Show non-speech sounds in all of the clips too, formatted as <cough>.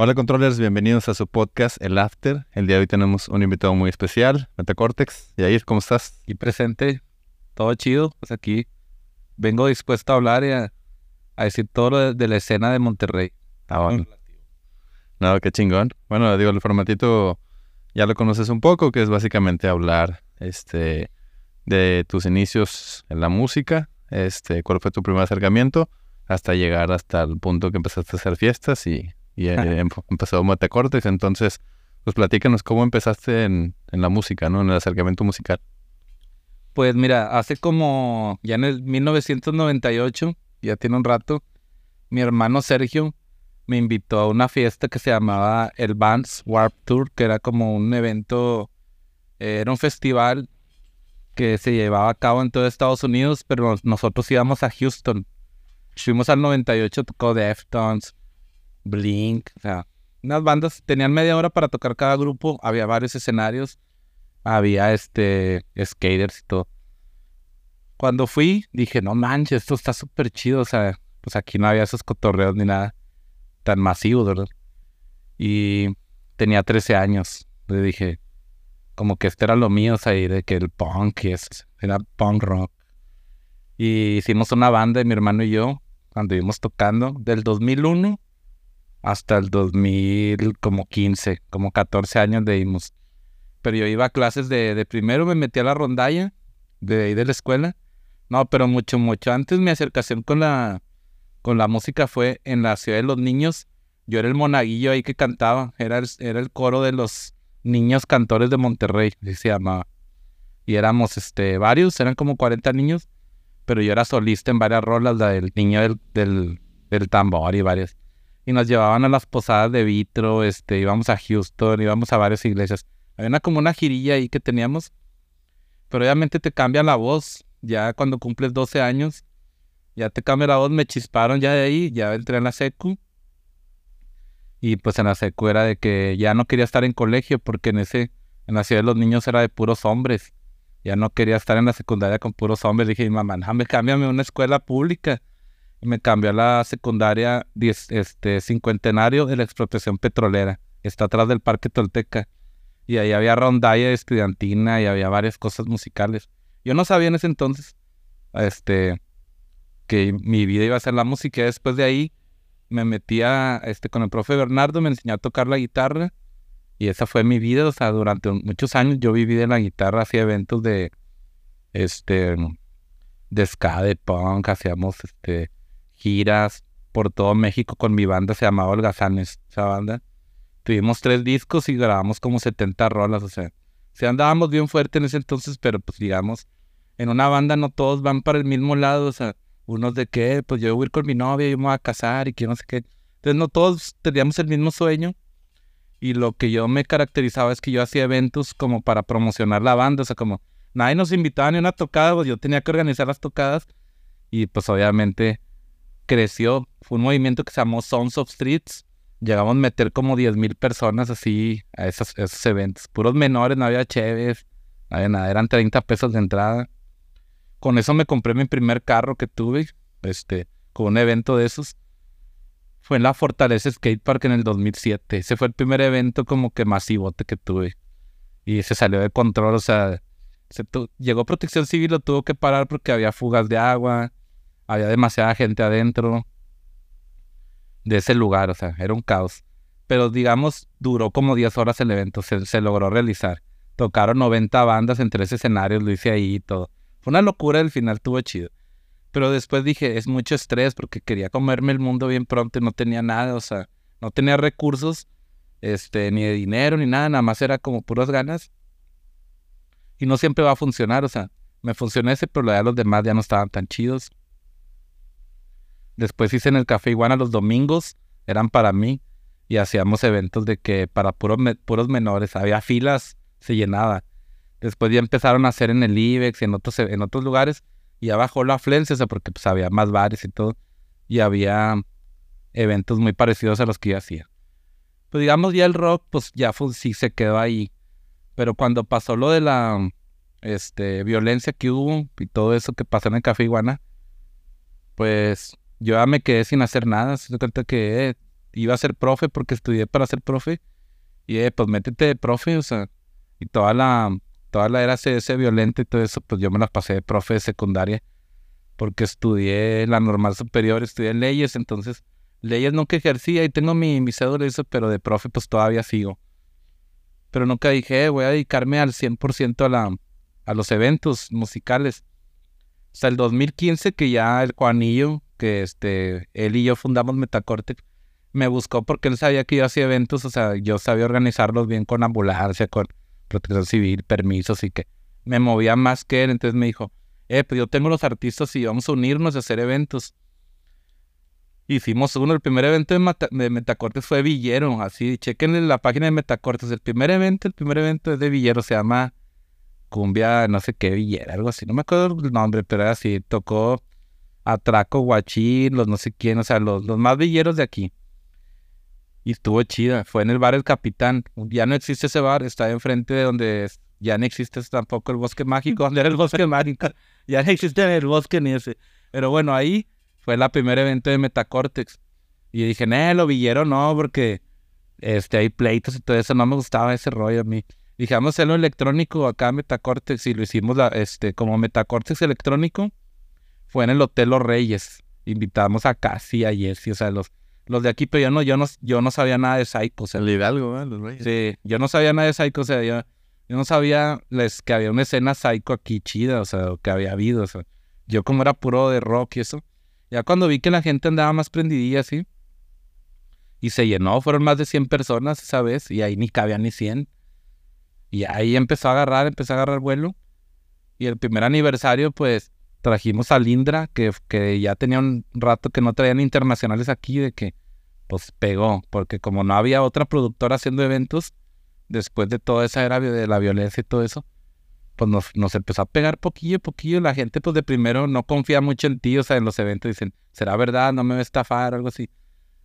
Hola controllers, bienvenidos a su podcast El After. El día de hoy tenemos un invitado muy especial, Metacortex. Yair, ¿cómo estás? Aquí presente, todo chido. Pues aquí vengo dispuesto a hablar y a, a decir todo lo de, de la escena de Monterrey. Ah, bueno. No, qué chingón. Bueno, digo, el formatito ya lo conoces un poco, que es básicamente hablar este, de tus inicios en la música, este, cuál fue tu primer acercamiento, hasta llegar hasta el punto que empezaste a hacer fiestas y, y eh, <laughs> em- empezó Metacortex. Entonces, pues platícanos cómo empezaste en, en la música, ¿no? En el acercamiento musical. Pues mira, hace como ya en el 1998, ya tiene un rato, mi hermano Sergio me invitó a una fiesta que se llamaba el Vans Warp Tour, que era como un evento, eh, era un festival que se llevaba a cabo en todo Estados Unidos, pero nos- nosotros íbamos a Houston. Fuimos al 98, tocó Deftones, Blink, o sea, unas bandas, tenían media hora para tocar cada grupo, había varios escenarios, había este, skaters y todo. Cuando fui, dije, no manches, esto está súper chido, o sea, pues aquí no había esos cotorreos ni nada tan masivos, ¿verdad? Y tenía 13 años, le dije, como que este era lo mío, o sea, y de que el punk es, era punk rock. Y hicimos una banda, mi hermano y yo, cuando íbamos tocando, del 2001 hasta el 2015, como 14 años de dimos. Pero yo iba a clases de, de primero, me metí a la rondalla de ahí de la escuela. No, pero mucho, mucho antes mi acercación con la, con la música fue en la ciudad de los niños. Yo era el monaguillo ahí que cantaba, era el, era el coro de los niños cantores de Monterrey, así se llamaba. Y éramos este, varios, eran como 40 niños, pero yo era solista en varias rolas, la del niño del, del, del tambor y varias. Y nos llevaban a las posadas de vitro, este, íbamos a Houston, íbamos a varias iglesias. Había como una girilla ahí que teníamos, pero obviamente te cambia la voz, ya cuando cumples 12 años, ya te cambia la voz, me chisparon ya de ahí, ya entré en la secu. Y pues en la secu era de que ya no quería estar en colegio porque en ese, en la ciudad de los niños era de puros hombres. Ya no quería estar en la secundaria con puros hombres. Dije, mamá, déjame, cámbiame a una escuela pública. Me cambió a la secundaria diez- este, cincuentenario de la expropiación petrolera. Está atrás del Parque Tolteca. Y ahí había rondalla estudiantina y había varias cosas musicales. Yo no sabía en ese entonces este, que mi vida iba a ser la música. Después de ahí me metí a, este, con el profe Bernardo, me enseñó a tocar la guitarra. Y esa fue mi vida. O sea, durante muchos años yo viví de la guitarra, hacía eventos de, este, de ska, de punk, hacíamos, este, giras por todo México con mi banda, se llamaba Holgazanes, esa banda. Tuvimos tres discos y grabamos como 70 rolas, o sea, sí andábamos bien fuerte en ese entonces, pero pues digamos, en una banda no todos van para el mismo lado, o sea, unos de que, pues yo voy a ir con mi novia, yo me voy a casar y que no sé qué. Entonces no todos teníamos el mismo sueño y lo que yo me caracterizaba es que yo hacía eventos como para promocionar la banda, o sea, como nadie nos invitaba ni una tocada, pues yo tenía que organizar las tocadas y pues obviamente creció, fue un movimiento que se llamó Sons of Streets, llegamos a meter como 10 mil personas así a esos, eventos, puros menores, no había cheves, no había nada, eran 30 pesos de entrada. Con eso me compré mi primer carro que tuve, este, con un evento de esos. Fue en la Fortaleza Skate Park en el 2007. Ese fue el primer evento como que masivote que tuve. Y se salió de control, o sea, se llegó Protección Civil, lo tuvo que parar porque había fugas de agua, había demasiada gente adentro de ese lugar, o sea, era un caos. Pero digamos, duró como 10 horas el evento, se, logró realizar. Tocaron 90 bandas en tres escenarios, lo hice ahí y todo. Fue una locura, el final estuvo chido. Pero después dije, es mucho estrés porque quería comerme el mundo bien pronto y no tenía nada, o sea, no tenía recursos, este, ni de dinero, ni nada, nada más era como puras ganas. Y no siempre va a funcionar, o sea, me funcionó ese, pero los demás ya no estaban tan chidos. Después hice en el Café Iguana los domingos, eran para mí, y hacíamos eventos de que para puros, puros menores, había filas, se llenaba. Después ya empezaron a hacer en el IBEX y en otros, en otros lugares, y ya bajó la afluencia, o sea, porque pues había más bares y todo, y había eventos muy parecidos a los que yo hacía. Pues digamos, ya el rock, pues ya sí se quedó ahí. Pero cuando pasó lo de la este, violencia que hubo y todo eso que pasó en el Café Iguana, pues yo ya me quedé sin hacer nada. Se da cuenta que eh, iba a ser profe porque estudié para ser profe. Y eh, pues métete de profe, o sea, y toda la, toda la era CS violenta y todo eso, pues yo me la pasé de profe de secundaria porque estudié la normal superior, estudié leyes, entonces leyes nunca ejercía y tengo mi, mi cédula eso, pero de profe pues todavía sigo. Pero nunca dije, eh, voy a dedicarme al 100% a, la, a los eventos musicales. Hasta el 2015 que ya el Juanillo, que este, él y yo fundamos Metacortex, me buscó porque él sabía que yo hacía eventos, o sea, yo sabía organizarlos bien con ambulancia, con protección civil, permisos y que me movía más que él. Entonces me dijo, eh, pues yo tengo los artistas y vamos a unirnos a hacer eventos. Hicimos uno, el primer evento de, Metacortes fue Villero, así, chequen la página de Metacortes. El primer evento, el primer evento es de Villero, se llama Cumbia, no sé qué, Villera, algo así, no me acuerdo el nombre, pero así, tocó Atraco, Guachín, los no sé quién, o sea, los, los más villeros de aquí. Y estuvo chida. Fue en el bar El Capitán. Ya no existe ese bar, está enfrente de donde ya no existe tampoco el bosque mágico. ¿Dónde era el bosque <laughs> mágico? Ya no existe el bosque ni ese. Pero bueno, ahí fue la primer evento de Metacortex. Y dije, no, lo villero no, porque este, hay pleitos y todo eso. No me gustaba ese rollo a mí. Dije, vamos hacerlo electrónico acá Metacortex. Y lo hicimos este, como Metacortex electrónico. Fue en el Hotel Los Reyes. Invitamos a Casi, a Jesse, o sea, los los de aquí, pero yo no, yo no, yo no sabía nada de Psycho. O sea, el Hidalgo, ¿eh? Los Reyes. Sí, yo no sabía nada de Psycho, o sea, yo, yo no sabía les, que había una escena Psycho aquí chida, o sea, que había habido, o sea, yo como era puro de rock y eso, ya cuando vi que la gente andaba más prendidilla así, y se llenó, fueron más de 100 personas esa vez, y ahí ni cabían ni 100. Y ahí empezó a agarrar, empezó a agarrar vuelo. Y el primer aniversario, pues, trajimos a Lindra, que, que ya tenía un rato que no traían internacionales aquí, de que pues pegó, porque como no había otra productora haciendo eventos, después de toda esa era de la violencia y todo eso, pues nos, nos empezó a pegar poquillo poquillo. La gente, pues de primero no confía mucho en ti, o sea, en los eventos dicen, ¿será verdad? ¿No me va a estafar? Algo así.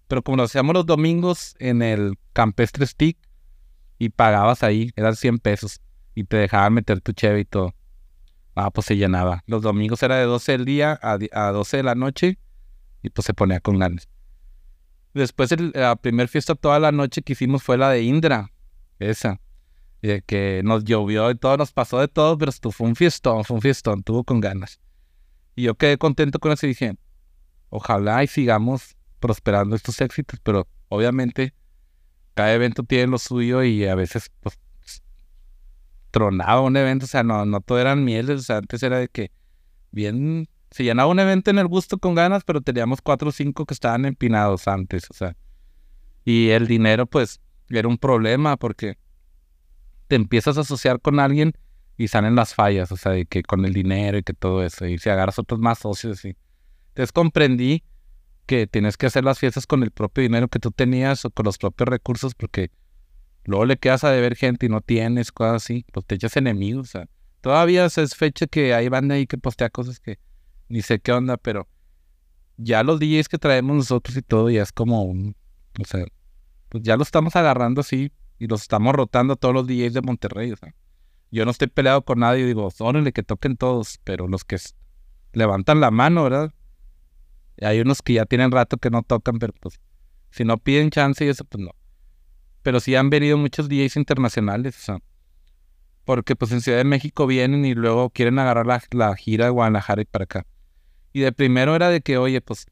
Pero como lo hacíamos los domingos en el Campestre Stick y pagabas ahí, eran 100 pesos y te dejaban meter tu cheve y todo. Ah, pues se llenaba. Los domingos era de 12 del día a, a 12 de la noche y pues se ponía con ganas. Después la primera fiesta toda la noche que hicimos fue la de Indra, esa. Que nos llovió y todo, nos pasó de todo, pero esto fue un fiestón, fue un fiestón, tuvo con ganas. Y yo quedé contento con eso y dije, ojalá y sigamos prosperando estos éxitos, pero obviamente cada evento tiene lo suyo y a veces pues, tronaba un evento, o sea, no, no todo eran mieles, o sea, antes era de que bien, se llenaba un evento en el gusto con ganas, pero teníamos cuatro o cinco que estaban empinados antes, o sea, y el dinero pues era un problema porque te empiezas a asociar con alguien y salen las fallas, o sea, de que con el dinero y que todo eso, y si agarras otros más socios, y entonces comprendí que tienes que hacer las fiestas con el propio dinero que tú tenías o con los propios recursos porque Luego le quedas a deber gente y no tienes, cosas así, pues te echas enemigos. O sea, todavía se es fecha que hay banda ahí que postea cosas que ni sé qué onda, pero ya los DJs que traemos nosotros y todo ya es como un, o sea, pues ya lo estamos agarrando así y los estamos rotando todos los DJs de Monterrey, o sea. Yo no estoy peleado con nadie, digo, órale, que toquen todos, pero los que levantan la mano, ¿verdad? Hay unos que ya tienen rato que no tocan, pero pues si no piden chance y eso, pues no pero sí han venido muchos DJs internacionales, o sea, porque pues en Ciudad de México vienen y luego quieren agarrar la, gira de Guadalajara y para acá. Y de primero era de que, oye, pues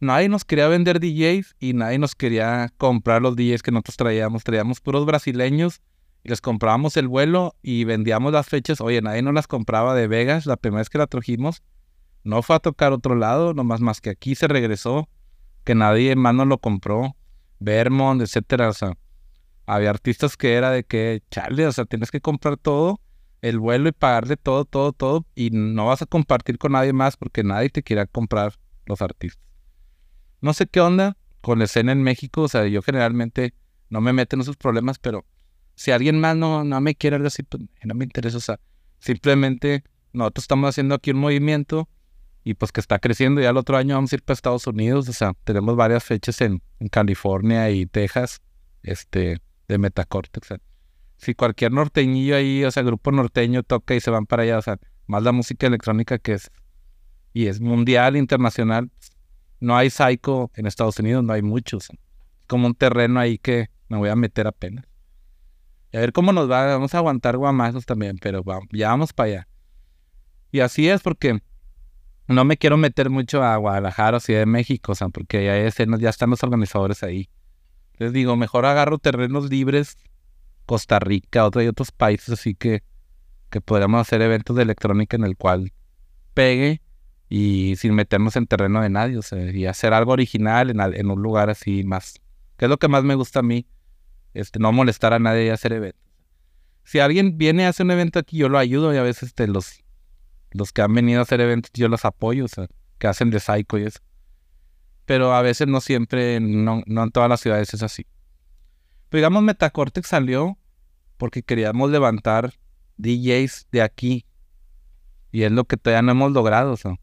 nadie nos quería vender DJs y nadie nos quería comprar los DJs que nosotros traíamos. Traíamos puros brasileños y les comprábamos el vuelo y vendíamos las fechas. Oye, nadie nos las compraba de Vegas la primera vez que la trajimos. No fue a tocar otro lado, nomás más que aquí se regresó, que nadie más nos lo compró. Vermont, etcétera. O sea, había artistas que era de que, chale, o sea, tienes que comprar todo, el vuelo y pagarle todo, todo, todo, y no vas a compartir con nadie más porque nadie te quiera comprar los artistas. No sé qué onda con la escena en México, o sea, yo generalmente no me meto en esos problemas, pero si alguien más no, no me quiere algo así, pues no me interesa, o sea, simplemente nosotros estamos haciendo aquí un movimiento y pues que está creciendo. Ya el otro año vamos a ir para Estados Unidos, o sea, tenemos varias fechas en, California y Texas, este, de Metacortex. si cualquier norteñillo ahí, o sea, grupo norteño toca y se van para allá, o sea, más la música electrónica que es, y es mundial, internacional, no hay psycho en Estados Unidos, no hay muchos. Como un terreno ahí que me voy a meter apenas. Y a ver cómo nos va. Vamos a aguantar guamazos también, pero ya vamos para allá. Y así es porque no me quiero meter mucho a Guadalajara o Ciudad de México, o sea, porque ya, ya están los organizadores ahí. Les digo, mejor agarro terrenos libres, Costa Rica, otro y otros países, así que, que podríamos hacer eventos de electrónica en el cual pegue y sin meternos en terreno de nadie, o sea, y hacer algo original en, un lugar así más, que es lo que más me gusta a mí, este, no molestar a nadie y hacer eventos. Si alguien viene a hacer un evento aquí, yo lo ayudo y a veces este, los, los que han venido a hacer eventos, yo los apoyo, o sea, que hacen de psycho y eso. Pero a veces no siempre, no, no en todas las ciudades es así. Pero digamos, Metacortex salió porque queríamos levantar DJs de aquí. Y es lo que todavía no hemos logrado, o sea.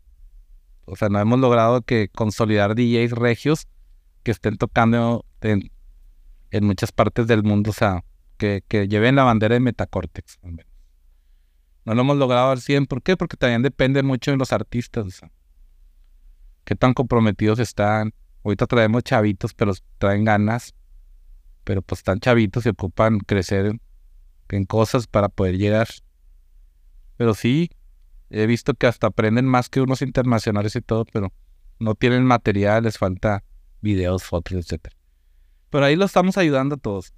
O sea, no hemos logrado que consolidar DJs regios que estén tocando en, en muchas partes del mundo, o sea, que, que lleven la bandera de Metacortex. No lo hemos logrado al 100. ¿Por qué? Porque también depende mucho de los artistas. Qué tan comprometidos están. Ahorita traemos chavitos, pero traen ganas. Pero pues están chavitos y ocupan crecer en cosas para poder llegar. Pero sí, he visto que hasta aprenden más que unos internacionales y todo, pero no tienen material, les falta videos, fotos, etc. Pero ahí lo estamos ayudando a todos.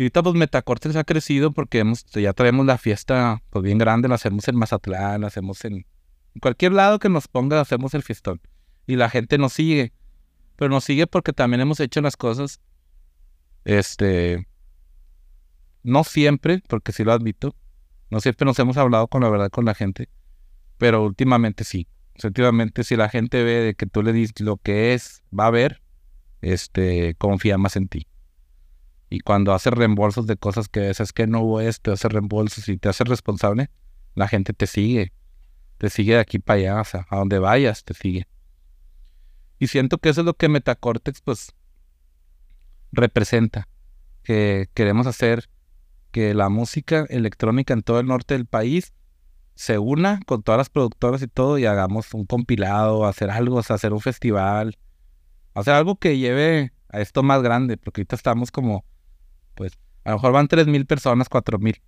Y ahorita pues Metacortes ha crecido porque hemos, ya traemos la fiesta pues bien grande, la hacemos en Mazatlán, la hacemos en, cualquier lado que nos ponga, hacemos el fiestón. Y la gente nos sigue. Pero nos sigue porque también hemos hecho las cosas, este, no siempre, porque sí lo admito, no siempre nos hemos hablado con la verdad con la gente, pero últimamente sí. últimamente si la gente ve de que tú le dices lo que es, va a ver, este, confía más en ti. Y cuando haces reembolsos de cosas que es que no hubo esto, haces reembolsos y te haces responsable, la gente te sigue. Te sigue de aquí para allá, o sea, a donde vayas te sigue. Y siento que eso es lo que Metacortex, pues, representa. Que queremos hacer que la música electrónica en todo el norte del país se una con todas las productoras y todo y hagamos un compilado, hacer algo, o sea, hacer un festival, hacer algo que lleve a esto más grande, porque ahorita estamos como pues a lo mejor van 3.000 personas, 4.000,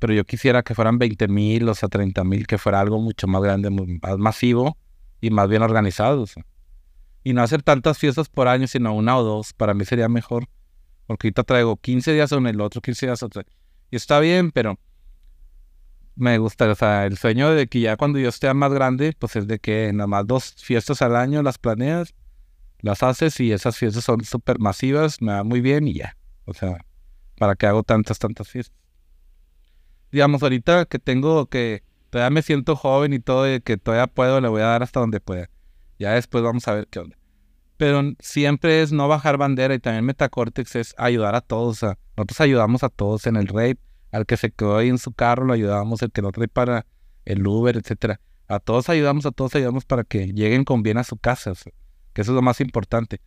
pero yo quisiera que fueran 20.000, o sea, 30.000, que fuera algo mucho más grande, más masivo y más bien organizado. Y no hacer tantas fiestas por año, sino una o dos, para mí sería mejor, porque ahorita traigo 15 días en el otro, 15 días otro. Y está bien, pero me gusta, o sea, el sueño de que ya cuando yo esté más grande, pues es de que nada más dos fiestas al año las planeas, las haces y esas fiestas son súper masivas, me va muy bien y ya. O sea, para que hago tantas, tantas fiestas. Digamos, ahorita que tengo que todavía me siento joven y todo, y que todavía puedo, le voy a dar hasta donde pueda. Ya después vamos a ver qué onda. Pero siempre es no bajar bandera y también Metacortex es ayudar a todos. nosotros ayudamos a todos en el rape, al que se quedó ahí en su carro lo ayudamos, el que no trae para el Uber, etcétera. A todos ayudamos, a todos ayudamos para que lleguen con bien a su casa, que eso es lo más importante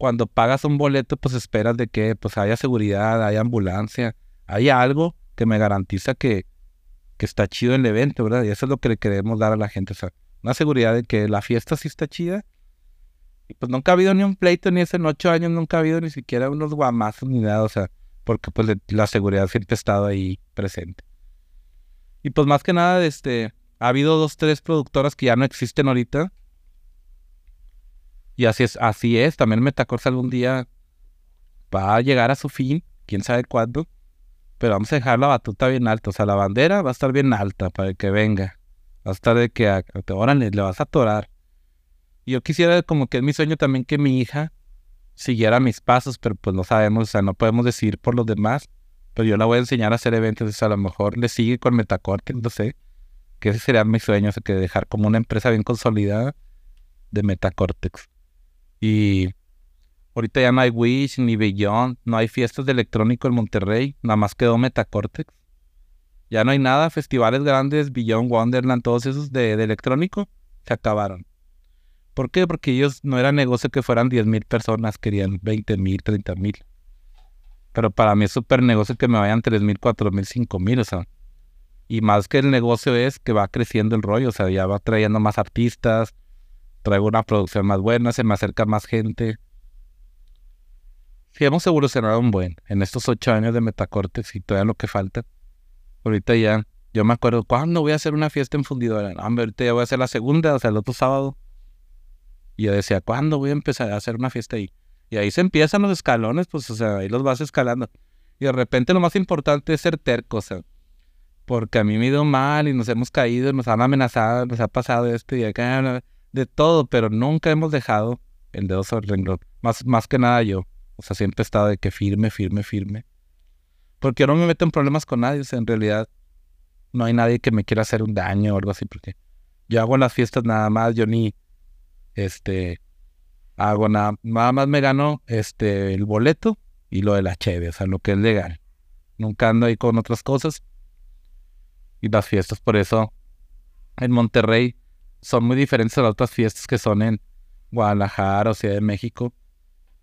cuando pagas un boleto, pues esperas de que pues haya seguridad, haya ambulancia, haya algo que me garantiza que, que está chido el evento, ¿verdad? Y eso es lo que le queremos dar a la gente, o sea, una seguridad de que la fiesta sí está chida. Y pues nunca ha habido ni un pleito, ni hace en ocho años nunca ha habido ni siquiera unos guamazos ni nada, o sea, porque pues la seguridad siempre ha estado ahí presente. Y pues más que nada, este, ha habido dos, tres productoras que ya no existen ahorita, y así es, así es. También Metacorsa algún día va a llegar a su fin, quién sabe cuándo. Pero vamos a dejar la batuta bien alta. O sea, la bandera va a estar bien alta para que venga. Va a estar de que, ahora le vas a atorar. Y yo quisiera, como que es mi sueño también, que mi hija siguiera mis pasos, pero pues no sabemos, o sea, no podemos decidir por los demás. Pero yo la voy a enseñar a hacer eventos, o sea, a lo mejor le sigue con Metacorte, no sé. Que ese sería mi sueño, o sea, que dejar como una empresa bien consolidada de Metacortex. Y ahorita ya no hay Wish ni Beyond, no hay fiestas de electrónico en Monterrey, nada más quedó Metacortex. Ya no hay nada, festivales grandes, Beyond, Wonderland, todos esos de, electrónico, se acabaron. ¿Por qué? Porque ellos no era negocio que fueran 10 mil personas, querían 20 mil, 30 mil. Pero para mí es súper negocio que me vayan 3 mil, 4 mil, 5 mil, o sea. Y más que el negocio es que va creciendo el rollo, o sea, ya va trayendo más artistas, traigo una producción más buena, se me acerca más gente. Sí, hemos evolucionado un buen en estos ocho años de Metacortes y todavía lo que falta. Ahorita ya, yo me acuerdo, ¿cuándo voy a hacer una fiesta en Fundidora? No, ahorita ya voy a hacer la segunda, o sea, el otro sábado. Y yo decía, ¿cuándo voy a empezar a hacer una fiesta ahí? Y ahí se empiezan los escalones, pues, o sea, ahí los vas escalando. Y de repente lo más importante es ser terco, o sea, porque a mí me ha ido mal y nos hemos caído, nos han amenazado, nos ha pasado esto y acá, de todo, pero nunca hemos dejado el dedo sobre el renglón. Más, más que nada yo. O sea, siempre he estado de que firme, firme, firme. Porque no me meto en problemas con nadie, o sea, en realidad no hay nadie que me quiera hacer un daño o algo así, porque yo hago las fiestas nada más, yo ni, este, hago nada, nada más me gano, este, el boleto y lo de la cheve, o sea, lo que es legal. Nunca ando ahí con otras cosas. Y las fiestas, por eso, en Monterrey son muy diferentes a las otras fiestas que son en Guadalajara o Ciudad de México.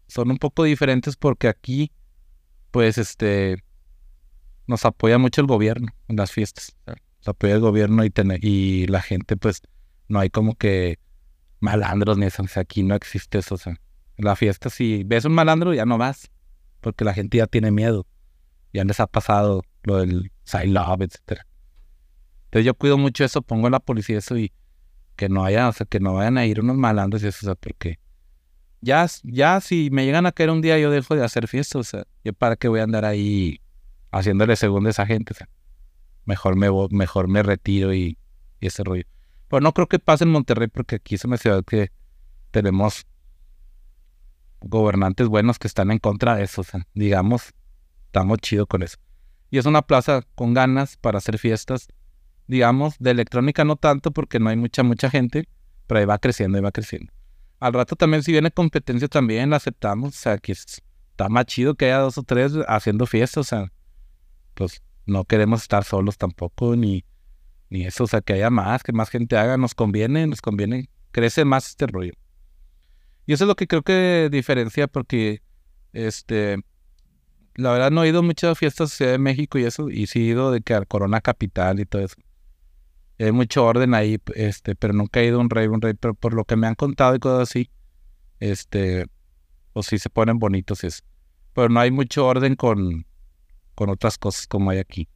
Son un poco diferentes porque aquí, pues, este, nos apoya mucho el gobierno en las fiestas. Nos apoya el gobierno y, y la gente, pues, no hay como que malandros ni eso. O sea, aquí no existe eso. O sea, en la fiesta, si ves un malandro, ya no vas. Porque la gente ya tiene miedo. Ya les ha pasado lo del side love, etc. Entonces yo cuido mucho eso, pongo la policía eso y que no haya, o sea, que no vayan a ir unos malandros y eso, o sea, porque ya, ya si me llegan a caer un día yo dejo de hacer fiestas, o sea, yo para qué voy a andar ahí haciéndole segunda a esa gente, mejor me, mejor me retiro y, y ese rollo. Pero no creo que pase en Monterrey porque aquí es una ciudad que tenemos gobernantes buenos que están en contra de eso, o sea, digamos, estamos chido con eso. Y es una plaza con ganas para hacer fiestas, digamos, de electrónica no tanto porque no hay mucha, mucha gente, pero ahí va creciendo, ahí va creciendo. Al rato también si viene competencia también la aceptamos, o sea, que está más chido que haya dos o tres haciendo fiestas, o sea, pues no queremos estar solos tampoco, ni, ni eso, o sea, que haya más, que más gente haga, nos conviene, nos conviene, crece más este rollo. Y eso es lo que creo que diferencia porque, este, la verdad no he ido muchas fiestas de Ciudad de México y eso, y sí he ido de que al Corona Capital y todo eso. Hay mucho orden ahí, este, pero nunca he ido a un rey, un rey, pero por lo que me han contado y cosas así, este, pues sí se ponen bonitos eso. Pero no hay mucho orden con, con otras cosas como hay aquí,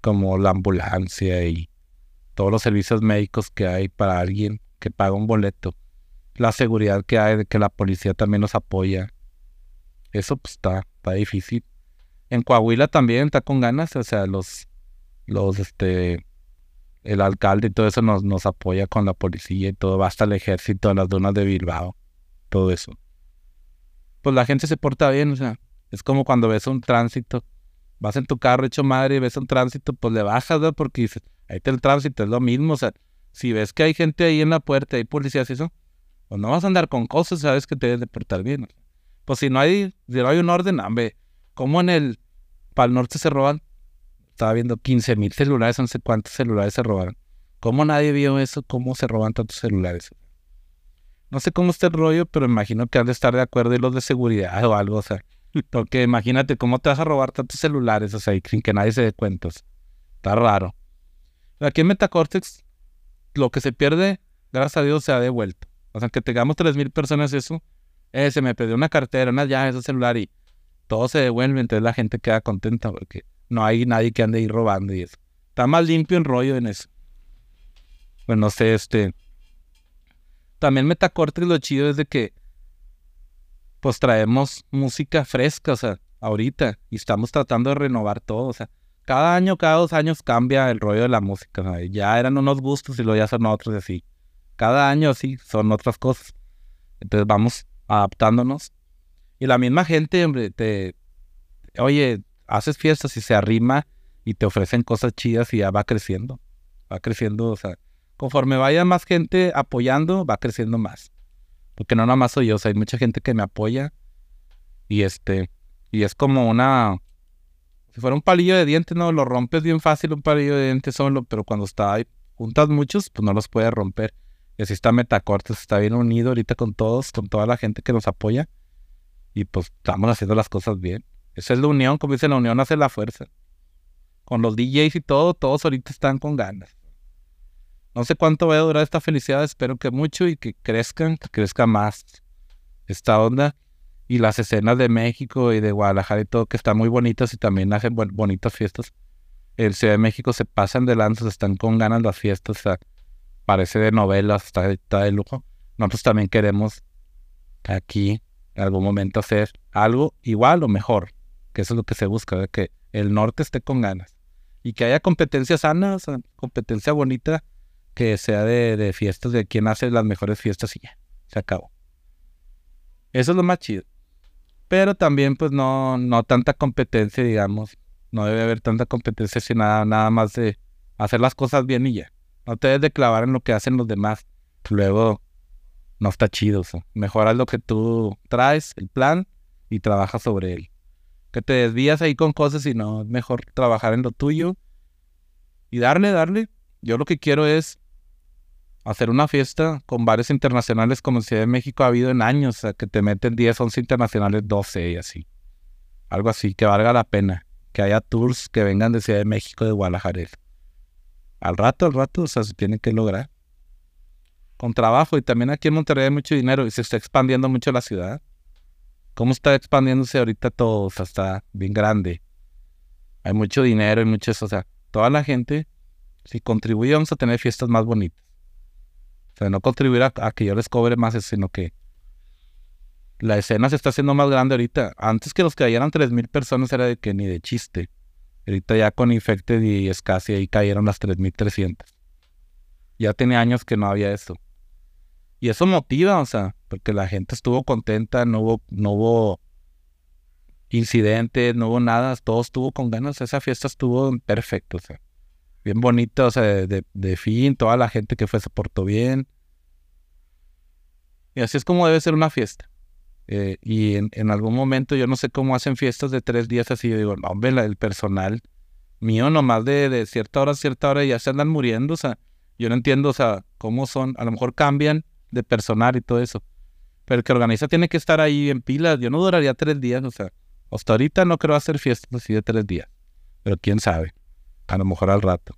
como la ambulancia y todos los servicios médicos que hay para alguien que paga un boleto, la seguridad que hay de que la policía también nos apoya. Eso pues está, está difícil. En Coahuila también está con ganas, o sea, los, los, este, el alcalde y todo eso nos, nos apoya con la policía y todo, hasta el ejército, las dunas de Bilbao, todo eso. Pues la gente se porta bien, o sea, es como cuando ves un tránsito, vas en tu carro hecho madre y ves un tránsito, pues le bajas, ¿verdad? Porque dices, ahí está el tránsito, es lo mismo, o sea, si ves que hay gente ahí en la puerta, hay policías y eso, pues no vas a andar con cosas, sabes que te debes de portar bien. Pues si no hay, si no hay un orden, hombre, como en el Pal Norte se roban, estaba viendo 15 mil celulares, no sé cuántos celulares se robaron. ¿Cómo nadie vio eso? ¿Cómo se roban tantos celulares? No sé cómo está el rollo, pero imagino que han de estar de acuerdo y los de seguridad o algo, o sea. <laughs> Porque imagínate cómo te vas a robar tantos celulares, o sea, sin que nadie se dé cuenta. Está raro. Aquí en Metacortex, lo que se pierde, gracias a Dios, se ha devuelto. O sea, que tengamos 3.000 personas eso, eh, se me perdió una cartera, unas llaves, ese celular y todo se devuelve, entonces la gente queda contenta porque no hay nadie que ande ahí robando y eso. Está más limpio en rollo en eso. Pues no sé, este... También Metacortex lo chido es de que pues traemos música fresca, o sea, ahorita, y estamos tratando de renovar todo, o sea, cada año, cada dos años cambia el rollo de la música, ya eran unos gustos y luego ya son otros así. Cada año sí, son otras cosas. Entonces vamos adaptándonos. Y la misma gente, hombre, te, oye, haces fiestas y se arrima y te ofrecen cosas chidas y ya va creciendo. Va creciendo, o sea, conforme vaya más gente apoyando, va creciendo más. Porque no nada más soy yo, o sea, hay mucha gente que me apoya. Y este, y es como una, si fuera un palillo de dientes, no, lo rompes bien fácil un palillo de dientes solo, pero cuando está ahí, juntas muchos, pues no los puedes romper. Y así está Metacortes, está bien unido ahorita con todos, con toda la gente que nos apoya. Y pues estamos haciendo las cosas bien. Esa es la unión, como dice la unión hace la fuerza. Con los DJs y todo, todos ahorita están con ganas. no sé cuánto va a durar esta felicidad, espero que mucho y que crezcan, que crezca más esta onda. Y las escenas de México y de Guadalajara y todo, que están muy bonitas y también hacen bonitas fiestas. El Ciudad de México se pasan de lanzas, están con ganas las fiestas, o sea, parece de novelas, está de lujo. Nosotros también queremos aquí en algún momento hacer algo igual o mejor, que eso es lo que se busca, que el norte esté con ganas y que haya competencia sana, competencia bonita, que sea de, de fiestas, de quién hace las mejores fiestas y ya, se acabó. Eso es lo más chido. Pero también, pues, no, no tanta competencia, digamos. No debe haber tanta competencia, sino nada, nada más de hacer las cosas bien y ya. No te debes de clavar en lo que hacen los demás. Luego, no está chido. O mejoras lo que tú traes, el plan, y trabajas sobre él. Que te desvías ahí con cosas y no, es mejor trabajar en lo tuyo y darle, darle. Yo lo que quiero es hacer una fiesta con bares internacionales como Ciudad de México ha habido en años, o sea, que te meten 10, 11 internacionales, 12 y así. Algo así, que valga la pena. Que haya tours que vengan de Ciudad de México, de Guadalajara. Al rato, al rato, o sea, se tiene que lograr. Con trabajo y también aquí en Monterrey hay mucho dinero y se está expandiendo mucho la ciudad. ¿Cómo está expandiéndose ahorita todo? O sea, está bien grande. Hay mucho dinero y mucho eso. O sea, toda la gente, si contribuye, vamos a tener fiestas más bonitas. O sea, no contribuir a, que yo les cobre más, sino que la escena se está haciendo más grande ahorita. Antes que los cayeran 3.000 personas era de que ni de chiste. Ahorita ya con Infected y Escasi ahí cayeron las 3.300. Ya tiene años que no había eso. Y eso motiva, o sea, porque la gente estuvo contenta, no hubo, no hubo incidentes, no hubo nada, todo estuvo con ganas. Esa fiesta estuvo perfecto, o sea bien bonito, o sea, de, fin, toda la gente que fue se portó bien. Y así es como debe ser una fiesta. Eh, y en, algún momento yo no sé cómo hacen fiestas de tres días así. Yo digo, no, hombre, el personal mío nomás de, de cierta hora a cierta hora ya se andan muriendo. O sea, yo no entiendo, o sea, cómo son. A lo mejor cambian de personal y todo eso. Pero el que organiza tiene que estar ahí en pilas. Yo no duraría tres días, o sea, hasta ahorita no creo hacer fiestas así de tres días. Pero quién sabe. A lo mejor al rato.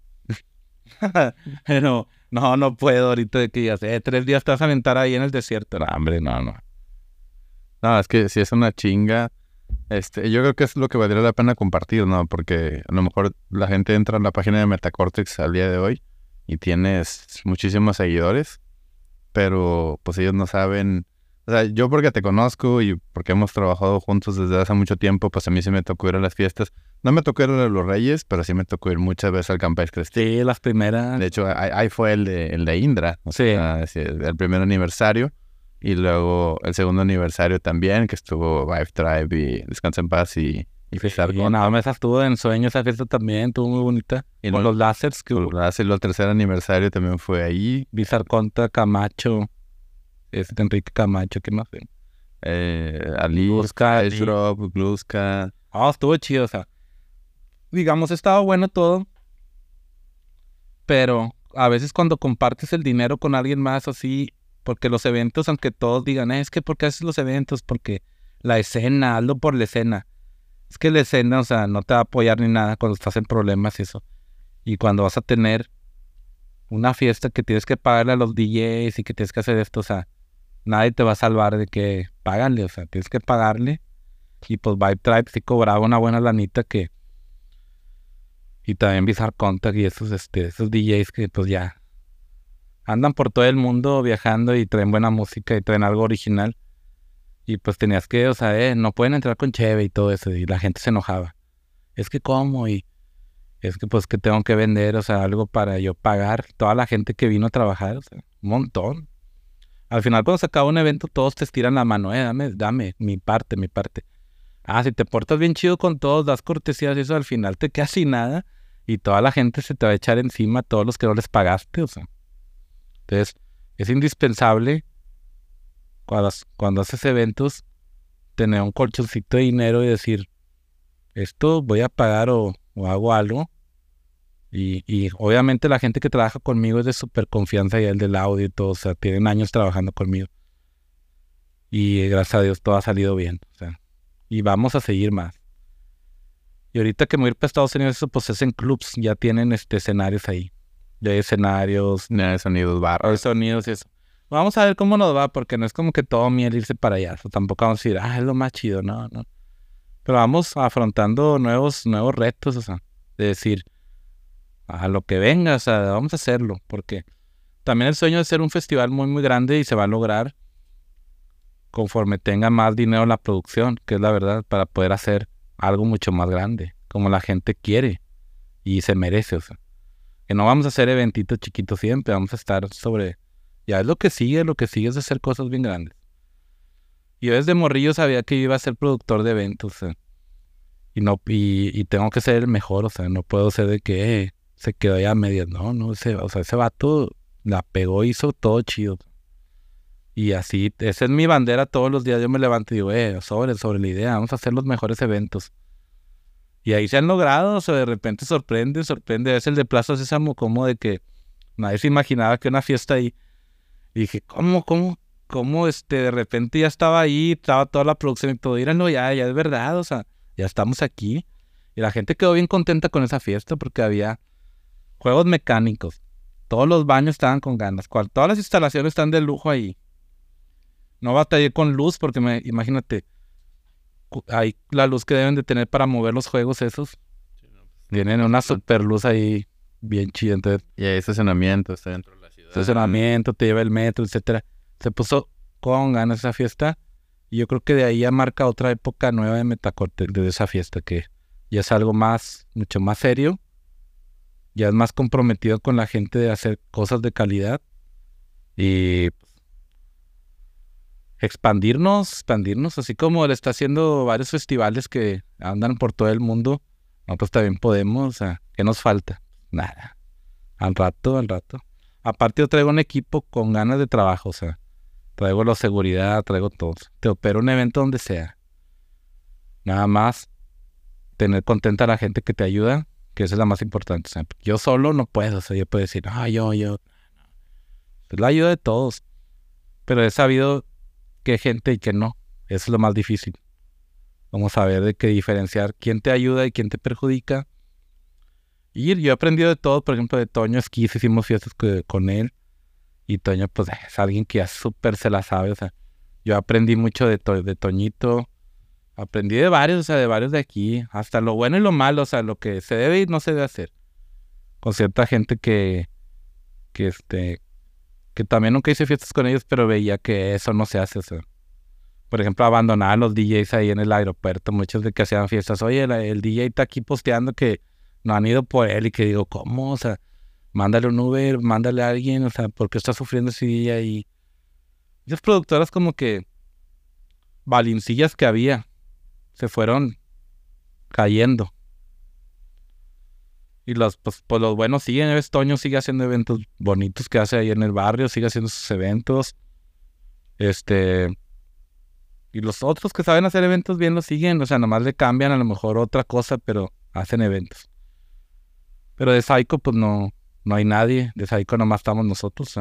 <laughs> Pero no, no puedo ahorita de que ya sé, tres días te vas a aventar ahí en el desierto. No, hombre, no, no. No, es que si es una chinga, este, yo creo que es lo que valdría la pena compartir, ¿no? Porque a lo mejor la gente entra en la página de Metacortex al día de hoy y tienes muchísimos seguidores, pero pues ellos no saben o sea, yo porque te conozco y porque hemos trabajado juntos desde hace mucho tiempo, pues a mí sí me tocó ir a las fiestas. No me tocó ir a los Reyes, pero sí me tocó ir muchas veces al Campestre. Sí, las primeras. De hecho, ahí, fue el de, el de Indra. O sí. Sea, el primer aniversario. Y luego el segundo aniversario también, que estuvo Vive Tribe y Descansa en Paz y, y sí, nada más estuvo en sueño esa fiesta también, estuvo muy bonita. Y con los láseres que hubo. el tercer aniversario también fue ahí. Bizar Conta, Camacho este Enrique Camacho, ¿qué más? Eh, Ali, Gluska, Gluska. Ah, estuvo chido, o sea, digamos, estaba bueno todo, pero a veces cuando compartes el dinero con alguien más así, porque los eventos, aunque todos digan, es que ¿por qué haces los eventos? Porque la escena, hazlo por la escena. Es que la escena, o sea, no te va a apoyar ni nada cuando estás en problemas y eso. Y cuando vas a tener una fiesta que tienes que pagarle a los DJs y que tienes que hacer esto, o sea, nadie te va a salvar de que páganle, o sea, tienes que pagarle. Y pues Vibe Tribe sí cobraba una buena lanita que. Y también Bizarre Contact y esos, este, esos DJs que pues ya andan por todo el mundo viajando y traen buena música y traen algo original. Y pues tenías que, o sea, eh, no pueden entrar con Cheve y todo eso. Y la gente se enojaba. Es que cómo y es que pues que tengo que vender, o sea, algo para yo pagar toda la gente que vino a trabajar, o sea, un montón. Al final, cuando se acaba un evento, todos te estiran la mano, eh, dame, dame, mi parte, mi parte. Ah, si te portas bien chido con todos, das cortesías y eso, al final te quedas sin nada y toda la gente se te va a echar encima todos los que no les pagaste, o sea. Entonces, es indispensable cuando, cuando haces eventos tener un colchoncito de dinero y decir, esto voy a pagar o, o hago algo y, obviamente la gente que trabaja conmigo es de súper confianza y el del audio y todo, o sea, tienen años trabajando conmigo. Y gracias a Dios todo ha salido bien, o sea, y vamos a seguir más. Y ahorita que me voy a ir para Estados Unidos, eso pues es en clubs, ya tienen este escenarios ahí. ya hay escenarios, Ya hay sonidos hay barros. sonidos y eso. Vamos a ver cómo nos va, porque no es como que todo miel irse para allá. O tampoco vamos a decir, ah, es lo más chido, no, no. Pero vamos afrontando nuevos, nuevos retos, o sea, de decir, a lo que venga, o sea, vamos a hacerlo, porque también el sueño de ser un festival muy, muy grande y se va a lograr conforme tenga más dinero la producción, que es la verdad, para poder hacer algo mucho más grande, como la gente quiere y se merece, o sea. Que no vamos a hacer eventitos chiquitos siempre, vamos a estar sobre... Ya es lo que sigue, lo que sigue es hacer cosas bien grandes. Yo desde morrillo sabía que iba a ser productor de eventos, y no y tengo que ser el mejor, o sea, no puedo ser de que eh, se quedó ya a medias, no, no, ese, o sea, ese vato la pegó, hizo todo chido. Y así, esa es mi bandera todos los días, yo me levanto y digo, eh, sobre, sobre la idea, vamos a hacer los mejores eventos. Y ahí se han logrado, o sea, de repente sorprende, sorprende, es el de Plaza Sésamo, como de que nadie se imaginaba que una fiesta ahí. Y dije, ¿cómo, cómo, cómo, este, de repente ya estaba ahí, estaba toda la producción y todo, íranlo, ya, ya es verdad, o sea, ya estamos aquí. Y la gente quedó bien contenta con esa fiesta porque había juegos mecánicos. Todos los baños estaban con ganas. cual- todas las instalaciones están de lujo ahí. No batallé con luz porque me, imagínate, hay la luz que deben de tener para mover los juegos esos. Tienen una super luz ahí bien chida. Entonces, Y hay estacionamiento, está dentro de la. Estacionamiento, te lleva el metro, etcétera. Se puso con ganas esa fiesta. Y yo creo que de ahí ya marca otra época nueva de Metacorte, de esa fiesta, que ya es algo más, mucho más serio. Ya es más comprometido con la gente de hacer cosas de calidad. Y pues, expandirnos, expandirnos, así como le está haciendo varios festivales que andan por todo el mundo. Nosotros también podemos, o sea, ¿qué nos falta? Nada. Al rato, al rato. Aparte yo traigo un equipo con ganas de trabajo, o sea, traigo la seguridad, traigo todo. Te opero un evento donde sea. Nada más tener contenta a la gente que te ayuda, que esa es la más importante. O yo solo no puedo, o sea, yo puedo decir, ah, yo, yo. Es la ayuda de todos. Pero he sabido qué gente y qué no. Eso es lo más difícil. Vamos a saber de qué diferenciar quién te ayuda y quién te perjudica. Y yo he aprendido de todo, por ejemplo, de Toño Esquiz, hicimos fiestas con él. Y Toño, pues, es alguien que ya súper se la sabe, o sea. Yo aprendí mucho de, To- de Toñito. Aprendí de varios, o sea, de varios de aquí. Hasta lo bueno y lo malo, o sea, lo que se debe y no se debe hacer. Con cierta gente que, que este, que también nunca hice fiestas con ellos, pero veía que eso no se hace, o sea. Por ejemplo, abandonar a los DJs ahí en el aeropuerto, muchos de que hacían fiestas. Oye, el DJ está aquí posteando que no han ido por él y que digo, ¿cómo? O sea, mándale un Uber, mándale a alguien, o sea, ¿por qué está sufriendo ese día? Y esas productoras como que balincillas que había se fueron cayendo. Y los, pues, pues los buenos siguen, ¿ves? Toño sigue haciendo eventos bonitos que hace ahí en el barrio, sigue haciendo sus eventos. Este. Y los otros que saben hacer eventos bien los siguen, o sea, nomás le cambian a lo mejor otra cosa, pero hacen eventos. Pero de Psycho, pues no, no hay nadie. De Psycho nomás estamos nosotros.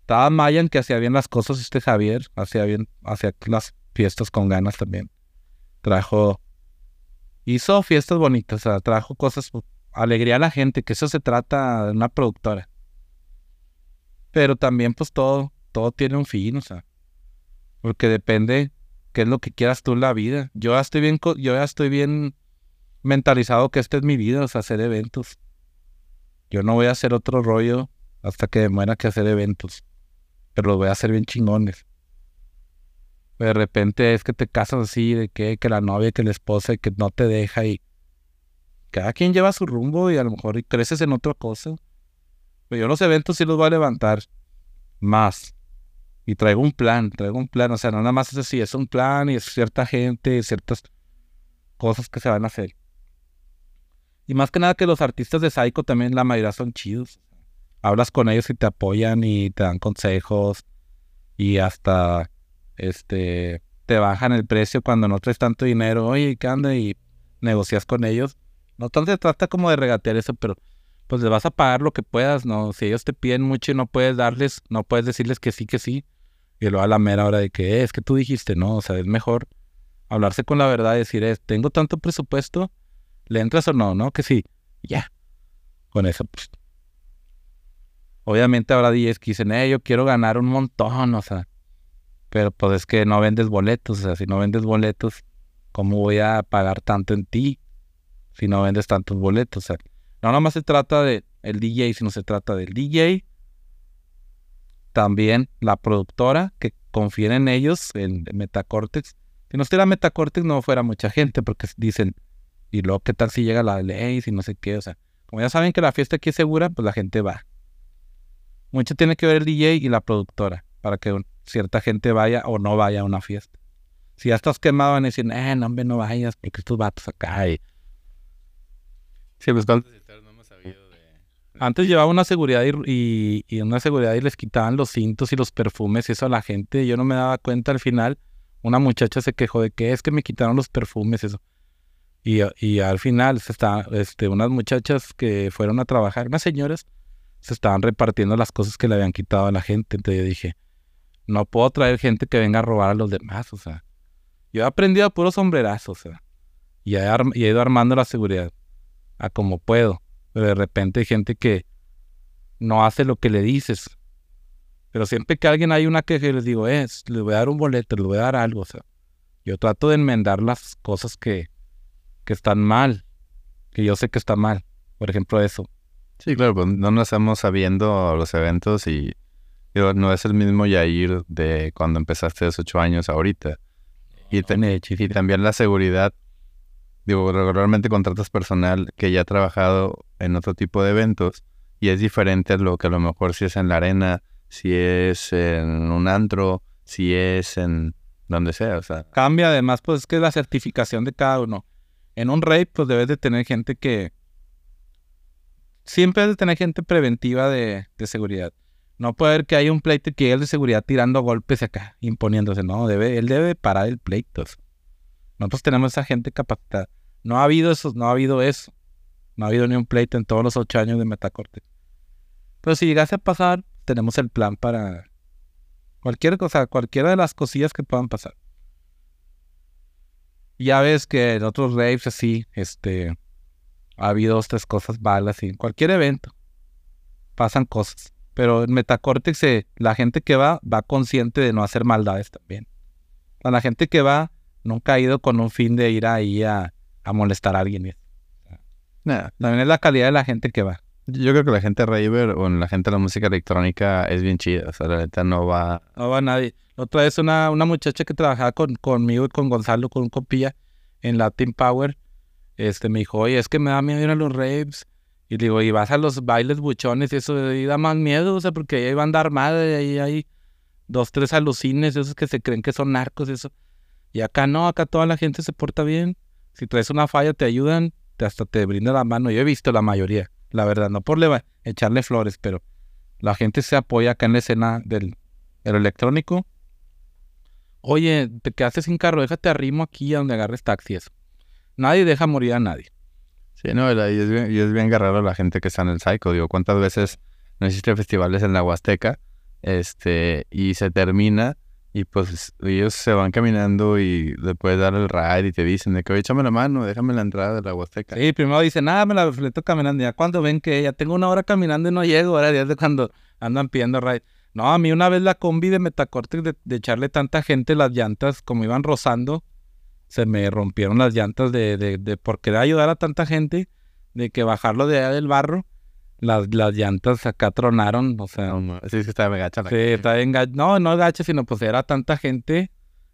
Estaba Mayan que hacía bien las cosas, este Javier, hacía bien, hacía las fiestas con ganas también. Trajo, hizo fiestas bonitas, sea, trajo cosas, alegría a la gente, que eso se trata de una productora. Pero también, pues todo, todo tiene un fin, o sea, porque depende qué es lo que quieras tú en la vida. Yo ya estoy bien, yo ya estoy bien mentalizado que esta es mi vida, sea, hacer eventos. Yo no voy a hacer otro rollo hasta que muera que hacer eventos. Pero los voy a hacer bien chingones. De repente es que te casas así, de que, que la novia, que la esposa, que no te deja y cada quien lleva su rumbo y a lo mejor creces en otra cosa. Pero yo los eventos sí los voy a levantar más. Y traigo un plan, traigo un plan. O sea, no nada más es así, es un plan y es cierta gente y ciertas cosas que se van a hacer. Y más que nada que los artistas de Psycho también la mayoría son chidos. Hablas con ellos y te apoyan y te dan consejos y hasta este te bajan el precio cuando no traes tanto dinero. Oye, ¿qué anda? Y negocias con ellos. No tanto se trata como de regatear eso, pero pues les vas a pagar lo que puedas, ¿no? Si ellos te piden mucho y no puedes darles, no puedes decirles que sí, que sí. Y luego a la mera hora de que "Eh, es que tú dijiste, no, o sea, es mejor hablarse con la verdad y decir, es, tengo tanto presupuesto, ¿le entras o no? No, que sí, ya. Con eso, pues, Obviamente habrá DJs que dicen, eh, yo quiero ganar un montón, o sea. Pero pues es que no vendes boletos, o sea, si no vendes boletos, ¿cómo voy a pagar tanto en ti si no vendes tantos boletos? O sea, no nomás se trata de el DJ, sino se trata del DJ, también la productora que confía en ellos, en Metacortex. Si no estuviera Metacortex no fuera mucha gente porque dicen, y luego qué tal si llega la ley, si no sé qué, o sea, como ya saben que la fiesta aquí es segura, pues la gente va. Mucho tiene que ver el DJ y la productora para que cierta gente vaya o no vaya a una fiesta. Si ya estás quemado, van a decir, eh, no, hombre, no vayas porque estos vatos acá. Y... Sí, pues antes llevaba una seguridad y, una seguridad y les quitaban los cintos y los perfumes y eso a la gente. Yo no me daba cuenta al final. Una muchacha se quejó de que es que me quitaron los perfumes, eso. Y, y al final se está, este, unas muchachas que fueron a trabajar, unas señoras, se estaban repartiendo las cosas que le habían quitado a la gente. Entonces yo dije, no puedo traer gente que venga a robar a los demás, o sea. Yo he aprendido a puros sombrerazos, o sea. Y he, y he ido armando la seguridad a como puedo. Pero de repente hay gente que no hace lo que le dices. Pero siempre que alguien hay una queja, les digo, es, le voy a dar un boleto, le voy a dar algo. O sea, yo trato de enmendar las cosas que, que están mal, que yo sé que está mal. Por ejemplo, eso. Sí, claro, pues no nos estamos sabiendo los eventos y no es el mismo Yair de cuando empezaste hace ocho años ahorita. Y, y también la seguridad Digo, regularmente contratas personal que ya ha trabajado en otro tipo de eventos y es diferente a lo que a lo mejor si es en la arena, si es en un antro, si es en donde sea, o sea. Cambia además, pues es que es la certificación de cada uno. En un rey, pues debes de tener gente que... Siempre debes de tener gente preventiva de, seguridad. No puede haber que haya un pleito que es de seguridad tirando golpes acá, imponiéndose. No, debe, él debe parar el pleito. Nosotros tenemos esa gente capacitada. No ha habido eso, no ha habido eso. No ha habido ni un pleito en todos los ocho años de Metacorte. Pero si llegase a pasar, tenemos el plan para cualquier cosa, cualquiera de las cosillas que puedan pasar. Ya ves que en otros raves así, este, ha habido dos, tres cosas malas y en cualquier evento pasan cosas. Pero en Metacortex eh, la gente que va va consciente de no hacer maldades también. la gente que va nunca ha ido con un fin de ir ahí a, a molestar a alguien. también es la calidad de la gente que va. Yo creo que la gente raver o la gente de la música electrónica es bien chida. O sea, la neta no va... No va nadie. Otra vez una, una muchacha que trabajaba con, conmigo y con Gonzalo, con un copilla en Latin Power, este, me dijo, oye, es que me da miedo ir a los raves. Y digo, y vas a los bailes buchones y eso, y da más miedo, o sea, porque ahí van a andar armada y ahí hay dos, tres alucines, esos que se creen que son narcos, eso. Y acá no, acá toda la gente se porta bien. Si traes una falla, te ayudan, te, hasta te brindan la mano. Yo he visto la mayoría, la verdad, no por echarle flores, pero la gente se apoya acá en la escena del, electrónico. Oye, te quedaste sin carro, déjate arrimo aquí a donde agarres taxis. Nadie deja morir a nadie. Sí, no, y es bien, y es bien la gente que está en el psycho. Digo, ¿cuántas veces no hiciste festivales en la Huasteca? Este, y se termina y pues ellos se van caminando y le puedes dar el ride y te dicen de que, oye, échame la mano, déjame la entrada de la Huasteca. Sí, primero dicen, nada, me la fleto caminando. Ya cuando ven que ya tengo una hora caminando y no llego, ahora ya es de cuando andan pidiendo ride. No, a mí una vez la combi de Metacortex de, de, echarle tanta gente las llantas, como iban rozando, se me rompieron las llantas de, de, de por querer ayudar a tanta gente, de que bajarlo de allá del barro las, las llantas acá tronaron, o sea. sí, sí, estaba gacha. sí, estaba bien gacha. No, no gacha, sino pues era tanta gente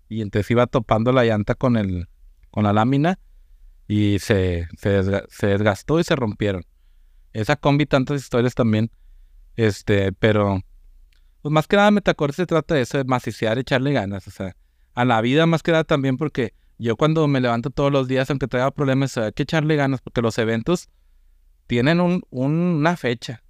y entonces iba topando la llanta con el, con la lámina y se, se, desgastó y se rompieron. Esa combi, tantas historias también, este, pero, pues más que nada Metacore se trata de eso, de macicear, echarle ganas, o sea, a la vida más que nada también porque yo cuando me levanto todos los días, aunque traiga problemas, hay que echarle ganas porque los eventos tienen un, una fecha.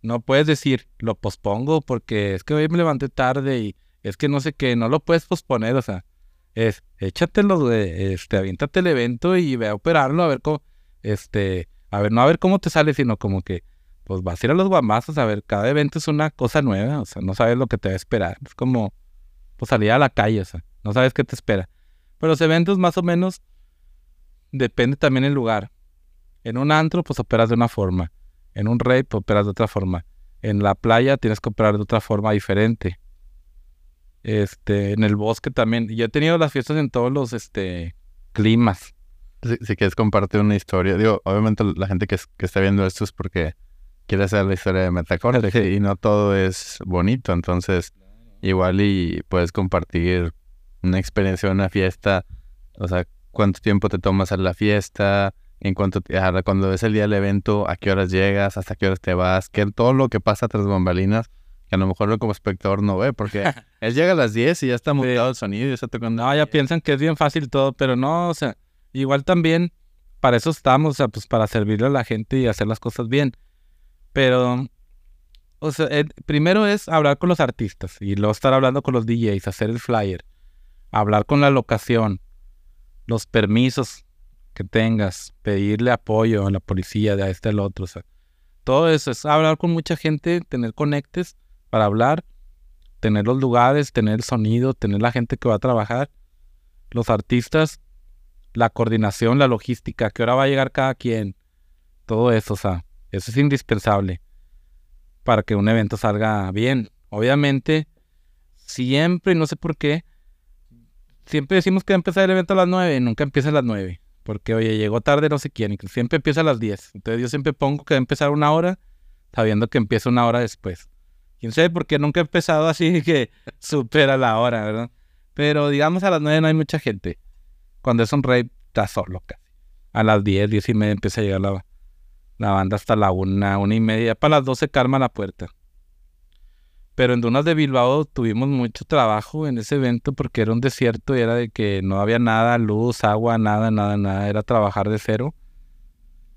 No puedes decir, lo pospongo porque es que hoy me levanté tarde y es que no sé qué, no lo puedes posponer, o sea, es échatelo, este, aviéntate el evento y ve a operarlo, a ver cómo, este, a ver, no a ver cómo te sale, sino como que, pues vas a ir a los guamazos, a ver, cada evento es una cosa nueva, o sea, no sabes lo que te va a esperar, es como, pues salir a la calle, o sea, no sabes qué te espera. Pero los eventos más o menos, depende también el lugar. En un antro, pues operas de una forma. En un rey, pues operas de otra forma. En la playa tienes que operar de otra forma diferente. Este, en el bosque también. Yo he tenido las fiestas en todos los este, climas. Si, quieres compartir una historia, digo, obviamente la gente que está viendo esto es porque quiere hacer la historia de Metacortex Sí. <laughs> y no todo es bonito, entonces igual y puedes compartir una experiencia de una fiesta, o sea, cuánto tiempo te tomas a la fiesta, en cuánto, ti- ahora cuando es el día del evento, a qué horas llegas, hasta qué horas te vas, que todo lo que pasa tras bambalinas, que a lo mejor como espectador no ve, porque <laughs> él llega a las 10 y ya está montado el sonido y está tocando. No, ya piensan que es bien fácil todo, pero no, o sea, igual también para eso estamos, o sea, pues para servirle a la gente y hacer las cosas bien. Pero, o sea, el- primero es hablar con los artistas y luego estar hablando con los DJs, hacer el flyer, hablar con la locación, los permisos que tengas, pedirle apoyo a la policía, de a este al otro, o sea, todo eso es hablar con mucha gente, tener conectes para hablar, tener los lugares, tener el sonido, tener la gente que va a trabajar, los artistas, la coordinación, la logística, qué hora va a llegar cada quien, todo eso, o sea, eso es indispensable para que un evento salga bien. Obviamente, siempre, no sé por qué, siempre decimos que va a empezar el evento a las 9, nunca empieza a las 9, porque oye, llegó tarde no sé quién, y siempre empieza a las 10. Entonces yo siempre pongo que va a empezar una hora, sabiendo que empieza una hora después. Quién sabe por qué nunca he empezado así <laughs> que supera la hora, ¿verdad? Pero digamos a las 9 no hay mucha gente. Cuando es un rave, está solo casi. A las 10, 10 y media empieza a llegar la, la banda hasta la una, una y media. Para las 12 calma la puerta. Pero en Dunas de Bilbao tuvimos mucho trabajo en ese evento porque era un desierto y era de que no había nada, luz, agua, nada, nada, nada. Era trabajar de cero.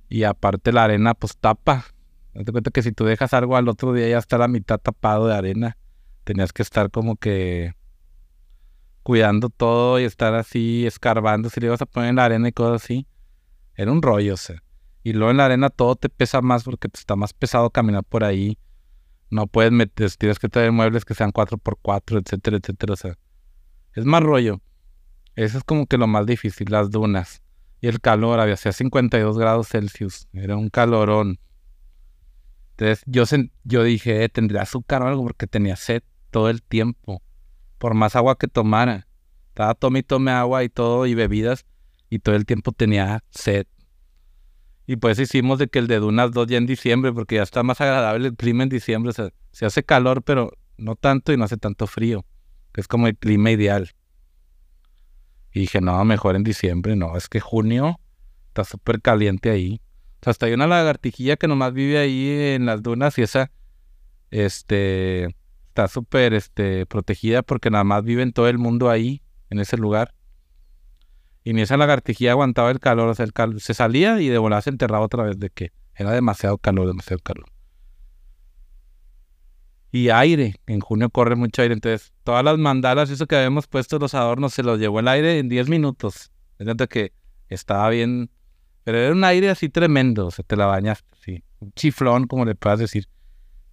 Y aparte la arena pues tapa. Date cuenta que si tú dejas algo al otro día ya está la mitad tapado de arena. Tenías que estar como que cuidando todo y estar así escarbando. Si le ibas a poner en la arena y cosas así. Era un rollo, o sea. Y luego en la arena todo te pesa más porque pues, está más pesado caminar por ahí. No puedes meter, tienes que traer muebles que sean 4x4, etcétera, etcétera. O sea, es más rollo. Eso es como que lo más difícil, las dunas. Y el calor, había hacía 52 grados Celsius. Era un calorón. Entonces yo, yo dije, eh, tendría azúcar o algo porque tenía sed todo el tiempo. Por más agua que tomara. Estaba tome y tome agua y todo y bebidas. Y todo el tiempo tenía sed. Y pues hicimos de que el de Dunas 2 ya en diciembre, porque ya está más agradable el clima en diciembre. Se hace calor, pero no tanto y no hace tanto frío. Que es como el clima ideal. Y dije, no, mejor en diciembre. No, es que junio está súper caliente ahí. O sea, hasta hay una lagartijilla que nomás vive ahí en las dunas y esa, este, está súper, este, protegida porque nada más vive en todo el mundo ahí, en ese lugar. Y ni esa lagartijilla aguantaba el calor, o sea, el cal- se salía y de volada se enterraba otra vez de que era demasiado calor, demasiado calor. Y aire, en junio corre mucho aire, entonces todas las mandalas, eso que habíamos puesto, los adornos, se los llevó el aire en 10 minutos. Es neta que estaba bien, pero era un aire así tremendo, o sea, te la bañas, sí. Un chiflón, como le puedas decir,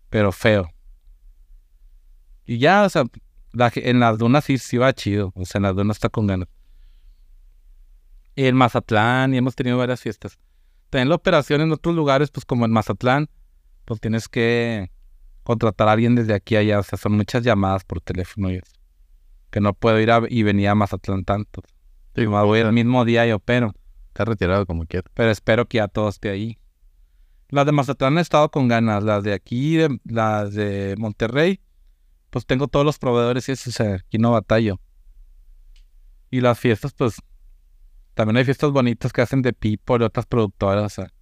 pero feo. Y ya, o sea, en las dunas sí, sí va chido, o sea, en las dunas está con ganas. En Mazatlán, y hemos tenido varias fiestas. También la operación en otros lugares, pues como en Mazatlán, pues tienes que contratar a alguien desde aquí a allá, o sea, son muchas llamadas por teléfono y eso. Que no puedo ir a, y venir a Mazatlán tanto. Sí, voy el mismo día y opero. Está retirado como quiera. Pero espero que ya todo esté ahí. Las de Mazatlán he estado con ganas. Las de aquí, de- las de Monterrey, pues tengo todos los proveedores y eso, o sea, aquí no batallo. Y las fiestas, pues, también hay fiestas bonitas que hacen de People y otras productoras, o sea.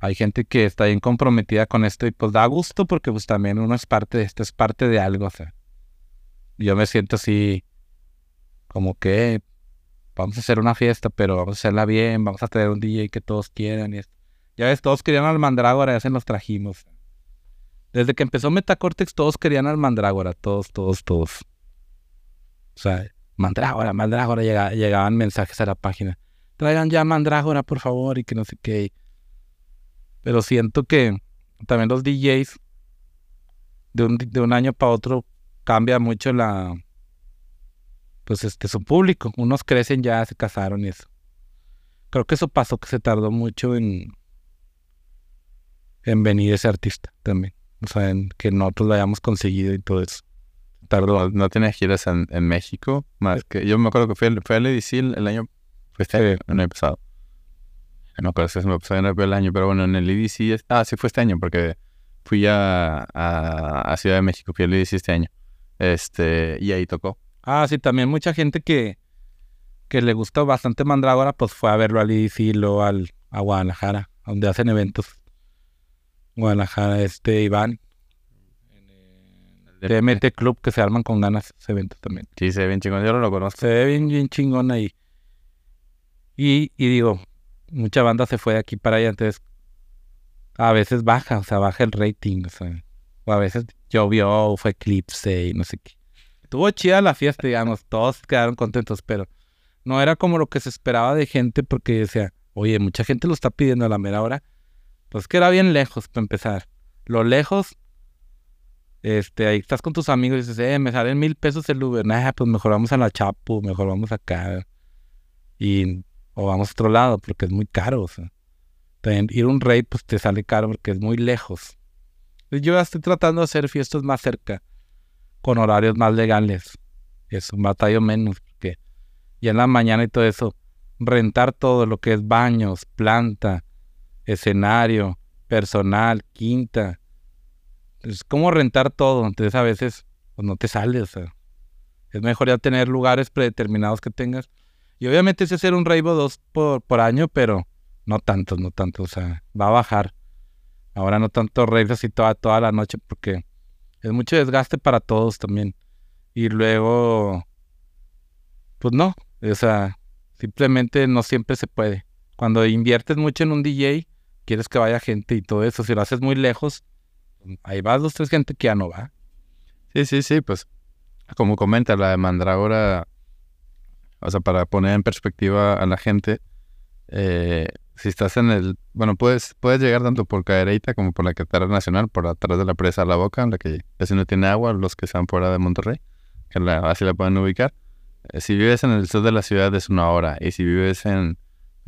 Hay gente que está bien comprometida con esto y pues da gusto porque pues también uno es parte de esto, es parte de algo, o sea. Yo me siento así, como que vamos a hacer una fiesta, pero vamos a hacerla bien, vamos a traer un DJ que todos quieran y esto. Ya ves, todos querían al Mandrágora, ya se los trajimos. Desde que empezó Metacortex, todos querían al Mandrágora, todos, todos, todos. O sea, Mandrágora, Mandrágora, llega- llegaban mensajes a la página. Traigan ya Mandrágora, por favor, y que no sé qué. Pero siento que también los DJs de un, de un año para otro cambia mucho la, pues este, su público. Unos crecen ya, se casaron y eso. Creo que eso pasó, que se tardó mucho en, en venir ese artista también. O sea, en que nosotros lo hayamos conseguido y todo eso. Tardó. ¿No, tienes giras en, en, México? Más que yo me acuerdo que fue, fue al EDC el, año, fue este año, el año pasado. No me acuerdo si se me pasó el año, pero bueno, en el EDC, ah, sí fue este año porque fui a, a, Ciudad de México, fui al EDC este año. Este, y ahí tocó. Ah, sí, también mucha gente que, que le gustó bastante Mandrágora, pues fue a verlo al EDC y luego al, a Guadalajara, donde hacen eventos. Guadalajara, este, Iván. TMT Club, que se arman con ganas ese evento también. Sí, se ve bien chingón, yo no lo conozco. Se ve bien, bien chingón ahí. Y, y digo, mucha banda se fue de aquí para allá, entonces a veces baja, o sea, baja el rating, o sea, o a veces llovió, fue eclipse y no sé qué. Estuvo chida la fiesta, digamos, todos quedaron contentos, pero no era como lo que se esperaba de gente porque decía, oye, mucha gente lo está pidiendo a la mera hora. Pues que era bien lejos para empezar. Lo lejos, este, ahí estás con tus amigos y dices, eh, me salen mil pesos el Uber. Nah, pues mejor vamos a la Chapo, mejor vamos acá. Y o vamos a otro lado porque es muy caro. O sea, ir a un rey pues te sale caro porque es muy lejos. Yo estoy tratando de hacer fiestas más cerca, con horarios más legales. Es un batallo menos, porque ya en la mañana y todo eso, rentar todo lo que es baños, planta, escenario, personal, quinta. Es como rentar todo, entonces a veces pues no te sale, o sea. Es mejor ya tener lugares predeterminados que tengas y obviamente es hacer un Rainbow 2 por, por año, pero no tantos, no tantos. O sea, va a bajar. Ahora no tanto raves así toda, toda la noche porque es mucho desgaste para todos también. Y luego, pues no, o sea, simplemente no siempre se puede. Cuando inviertes mucho en un DJ, quieres que vaya gente y todo eso. Si lo haces muy lejos, ahí vas dos, tres gente que ya no va. Sí, sí, sí, pues como comenta la de ahora o sea, para poner en perspectiva a la gente, eh, si estás en el, bueno, puedes, puedes llegar tanto por Cadereyta como por la carretera nacional, por atrás de la presa La Boca, en la que casi no tiene agua, los que están fuera de Monterrey, que así la pueden ubicar. Eh, si vives en el sur de la ciudad es una hora, y si vives en,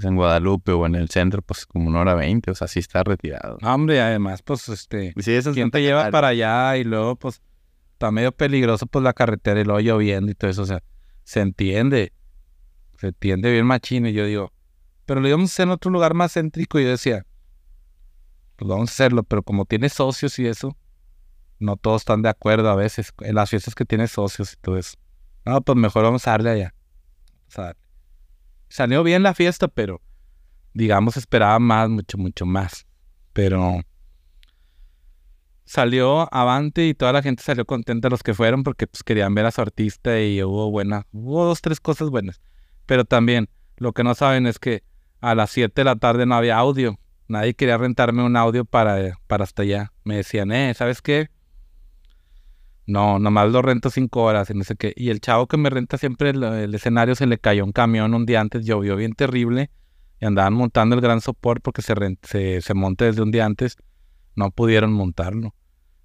en Guadalupe o en el centro, pues como una hora veinte, o sea, sí está retirado. hombre, además, pues, este, ¿quién te lleva para allá? Y luego, pues, está medio peligroso, pues, la carretera y luego lloviendo y todo eso, o sea, se entiende se tiende bien machino. Y yo digo, pero lo íbamos a hacer en otro lugar más céntrico. Y yo decía, pues vamos a hacerlo, pero como tiene socios y eso, no todos están de acuerdo a veces. En las fiestas que tiene socios y todo eso. No, pues mejor vamos a darle allá. O sea, salió bien la fiesta, pero digamos esperaba más, mucho, mucho más. Pero salió avante y toda la gente salió contenta los que fueron porque pues querían ver a su artista y hubo buena, hubo dos, tres cosas buenas. Pero también lo que no saben es que a las 7 de la tarde no había audio. Nadie quería rentarme un audio para, para hasta allá. Me decían, eh, ¿sabes qué? No, nomás lo rento cinco horas y no sé qué. Y el chavo que me renta siempre el, escenario se le cayó un camión un día antes, llovió bien terrible y andaban montando el gran soporte porque se, se, se monte desde un día antes. No pudieron montarlo.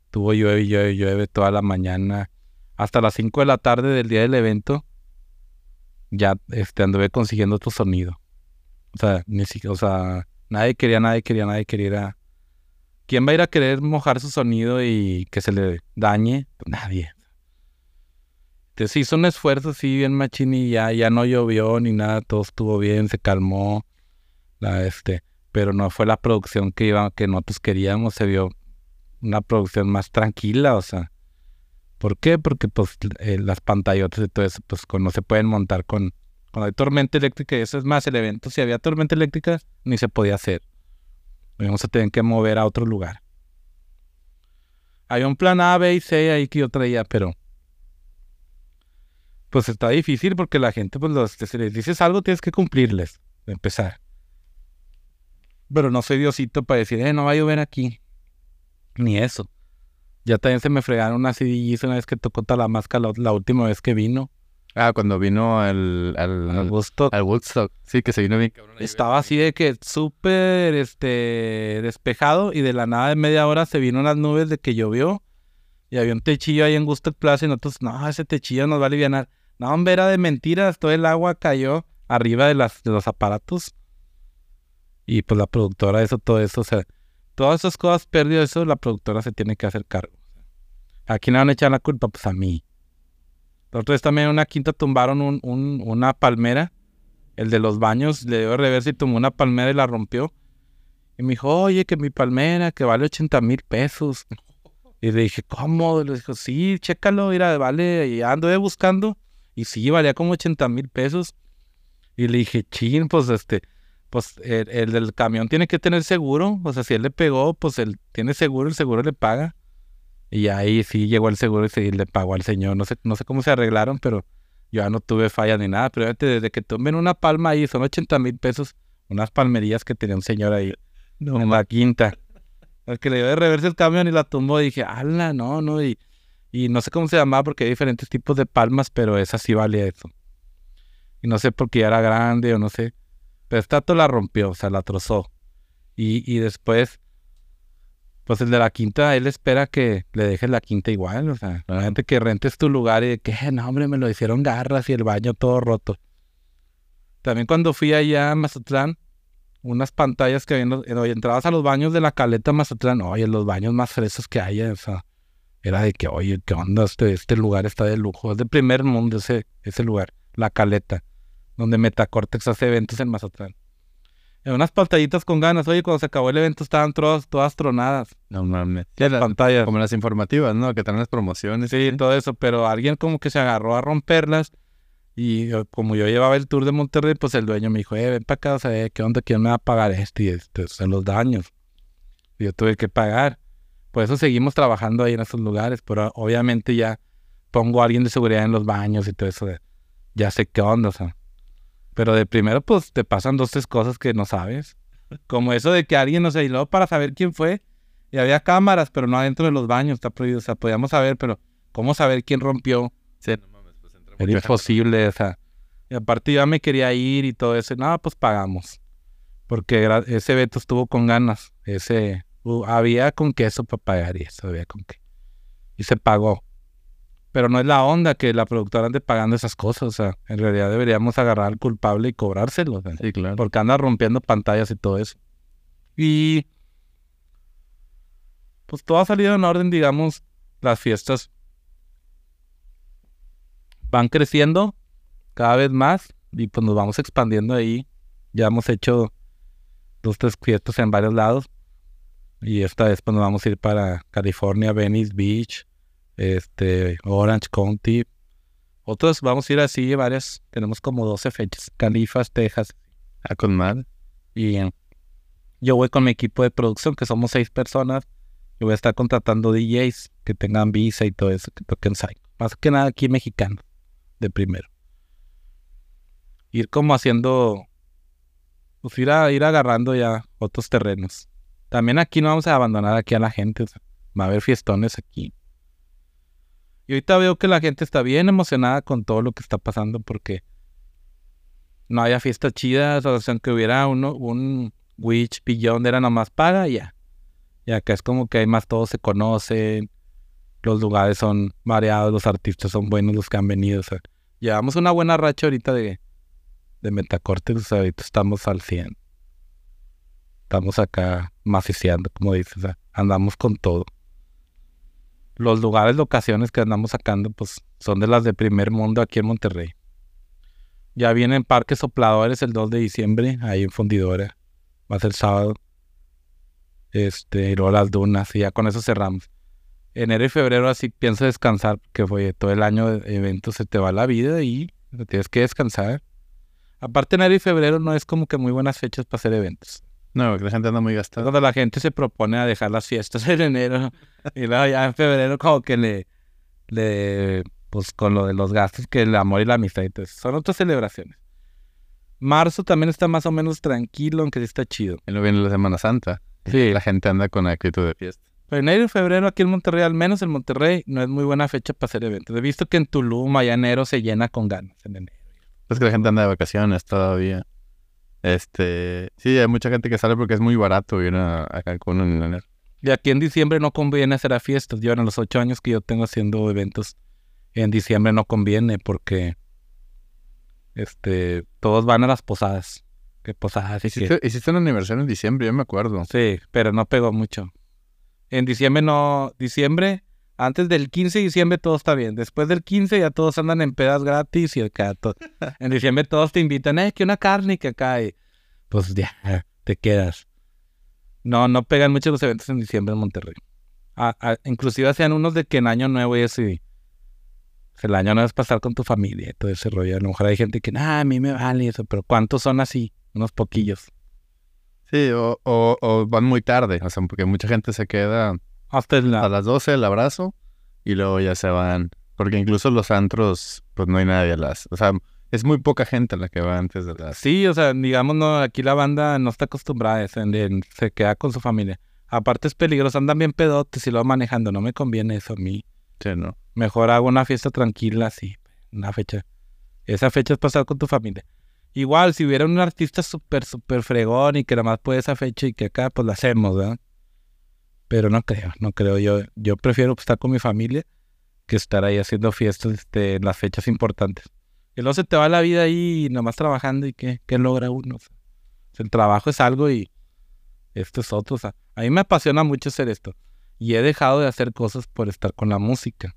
Tuvo llueve, llueve, llueve toda la mañana. Hasta las 5 de la tarde del día del evento ya este, anduve consiguiendo otro sonido. O sea, ni siquiera, o sea, nadie quería, nadie quería, nadie quería. ¿Quién va a ir a querer mojar su sonido y que se le dañe? Nadie. Entonces hizo un esfuerzo así bien machín y ya, ya no llovió ni nada, todo estuvo bien, se calmó. Este, pero no fue la producción que iba, que nosotros queríamos, se vio una producción más tranquila, o sea, ¿Por qué? Porque pues eh, las pantallotas y todo eso, pues no se pueden montar con... Cuando tormenta eléctrica, y eso es más el evento, si había tormenta eléctrica, ni se podía hacer. Vamos a tener que mover a otro lugar. Hay un plan A, B y C ahí que yo traía, pero... Pues está difícil porque la gente, pues los, si les dices algo, tienes que cumplirles, empezar. Pero no soy diosito para decir, eh, no va a llover aquí. Ni eso. Ya también se me fregaron una CDs una vez que tocó Talamasca la, la última vez que vino. Ah, cuando vino al, al, Woodstock. Al Woodstock. Sí, que se vino bien cabrón. Estaba así de que súper este, despejado y de la nada de media hora se vino unas nubes de que llovió y había un techillo ahí en Woodstock Plaza y nosotros, no, ese techillo nos va a aliviar. No, hombre, era de mentiras. Todo el agua cayó arriba de, las, de los aparatos. Y pues la productora, eso, todo eso, o sea, todas esas cosas pérdidas, eso la productora se tiene que hacer cargo. ¿A quién le van a echar la culpa? Pues a mí. Vez también en una quinta tumbaron un, un- una palmera. El de los baños le dio reversa y tumbó una palmera y la rompió. Y me dijo, oye, que mi palmera, que vale 80 mil pesos. Y le dije, ¿cómo? Le dijo, sí, chécalo, mira, vale. Y ando buscando. Y sí, valía como 80 mil pesos. Y le dije, chin, pues este, pues el, el del camión tiene que tener seguro. O sea, si él le pegó, pues él tiene seguro, el seguro le paga. Y ahí sí llegó el seguro y sí le pagó al señor. No sé, no sé cómo se arreglaron, pero yo ya no tuve falla ni nada. Pero desde que tomen una palma ahí, son 80 mil pesos, unas palmerías que tenía un señor ahí <laughs> en la quinta. El que le dio de reversa el camión y la tumbó, y dije, ala, no, no. Y, y no sé cómo se llamaba porque hay diferentes tipos de palmas, pero esa sí valía eso. Y no sé por qué era grande o no sé. Pero esta to la rompió, o sea, la trozó. Y, y después, pues el de la quinta, él espera que le dejes la quinta igual. O sea, la gente que rentes tu lugar y que, no, hombre, me lo hicieron garras y el baño todo roto. También cuando fui allá a Mazatlán, unas pantallas que habían, eh, entrabas a los baños de la caleta Mazatlán, oye, los baños más frescos que haya, o sea, era de que, oye, ¿qué onda? Este, este lugar está de lujo, es de primer mundo ese, ese lugar, la caleta, donde Metacortex hace eventos en Mazatlán. En unas pantallitas con ganas, oye, cuando se acabó el evento estaban todas, todas tronadas, No mames. Las la- pantallas. como las informativas, ¿no? Que traen las promociones. Sí, todo eso, pero alguien como que se agarró a romperlas y eh, como yo llevaba el tour de Monterrey, pues el dueño me dijo, eh, ven para acá, o sea, eh, ¿qué onda? ¿Quién me va a pagar esto y este, o sea, los daños? Y yo tuve que pagar. Por eso seguimos trabajando ahí en esos lugares, pero obviamente ya pongo a alguien de seguridad en los baños y todo eso, ya sé qué onda, o sea. Pero de primero, pues te pasan dos, tres cosas que no sabes. Como eso de que alguien nos aisló para saber quién fue. Y había cámaras, pero no adentro de los baños, está prohibido. O sea, podíamos saber, pero ¿cómo saber quién rompió? Sí, no mames, pues entra Era imposible, o sea. Y aparte yo ya me quería ir y todo eso. No, pues pagamos. Porque era- ese evento estuvo con ganas. Ese, uh, había con queso para pagar y eso, había con qué. Y se pagó. Pero no es la onda que la productora ande pagando esas cosas. O sea, en realidad deberíamos agarrar al culpable y cobrárselo. Sí, claro. porque anda rompiendo pantallas y todo eso. Y pues todo ha salido en orden, digamos, las fiestas van creciendo cada vez más y pues nos vamos expandiendo ahí. Ya hemos hecho dos, tres fiestas en varios lados y esta vez pues nos vamos a ir para California, Venice Beach, este, Orange County. Otros vamos a ir así, varias, tenemos como 12 fechas, Califas, Texas, Ah, con y eh, yo voy con mi equipo de producción, que somos seis personas. Y voy a estar contratando DJs que tengan visa y todo eso, que toquen psycho. Más que nada aquí mexicanos, de primero. Ir como haciendo, pues ir, a- ir agarrando ya otros terrenos. También aquí no vamos a abandonar aquí a la gente. o sea, va a haber fiestones aquí. Y ahorita veo que la gente está bien emocionada con todo lo que está pasando porque no había fiestas chidas, o sea, aunque hubiera uno, un Witch, Beyond, era nomás paga y ya. Y acá es como que hay más, todos se conocen, los lugares son variados, los artistas son buenos, los que han venido, llevamos una buena racha ahorita de, de Metacortes, o sea, ahorita estamos al 100. Estamos acá maciceando, como dices, o sea, andamos con todo. Los lugares, locaciones que andamos sacando, pues son de las de primer mundo aquí en Monterrey. Ya vienen Parques Sopladores el 2 de diciembre, ahí en Fundidora. Va a ser sábado. Este, y luego las dunas, y ya con eso cerramos. Enero y febrero así pienso descansar, porque fue todo el año de eventos, se te va la vida y tienes que descansar. Aparte, enero y febrero no es como que muy buenas fechas para hacer eventos. No, porque la gente anda muy gastada. cuando la gente se propone a dejar las fiestas <laughs> en enero y luego ya en febrero como que le, le, pues con lo de los gastos que el amor y la amistad y todo eso. Son otras celebraciones. Marzo también está más o menos tranquilo, aunque sí está chido. Y luego viene la Semana Santa. Sí. La gente anda con actitud de fiesta. Pero enero y febrero aquí en Monterrey, al menos en Monterrey, no es muy buena fecha para hacer eventos. He visto que en Tulum, allá enero se llena con ganas en enero. Es que la gente anda de vacaciones todavía. Este, sí, hay mucha gente que sale porque es muy barato ir a, a Cancún en enero. Y aquí en diciembre no conviene hacer a fiestas. Yo en los ocho años que yo tengo haciendo eventos, en diciembre no conviene porque este todos van a las posadas. Que posadas que- Hiciste, hiciste un aniversario en diciembre, yo me acuerdo. Sí, pero no pegó mucho. En diciembre no, diciembre, antes del 15 de diciembre todo está bien. Después del 15 ya todos andan en pedas gratis y acá to- <laughs> En diciembre todos te invitan, eh, que una carne que acá y pues ya, te quedas. No, no pegan mucho los eventos en diciembre en Monterrey. Ah, ah, inclusive hacían unos de que en año nuevo y y el año nuevo es pasar con tu familia y todo ese rollo. A lo mejor hay gente que, ah, a mí me vale eso, pero ¿cuántos son así? Unos poquillos. Sí, o, o, o van muy tarde, o sea, porque mucha gente se queda Hasta el, a las 12 el abrazo y luego ya se van. Porque incluso los antros, pues no hay nadie a las... O sea, es muy poca gente la que va antes de las... Sí, o sea, digamos, no, aquí la banda no está acostumbrada a eso, se queda con su familia. Aparte es peligroso, andan bien pedotes y lo van manejando, no me conviene eso a mí. Sí, ¿no? Mejor hago una fiesta tranquila, así, una fecha. Esa fecha es pasar con tu familia. Igual, si hubiera un artista súper, súper fregón y que nada más puede esa fecha y que acá, pues la hacemos, ¿verdad? Pero no creo, no creo. Yo, yo prefiero estar con mi familia que estar ahí haciendo fiestas este, en las fechas importantes. Y luego se te va la vida ahí nomás trabajando y qué, qué logra uno. O el trabajo es algo y esto es otro. O a mí me apasiona mucho hacer esto. Y he dejado de hacer cosas por estar con la música.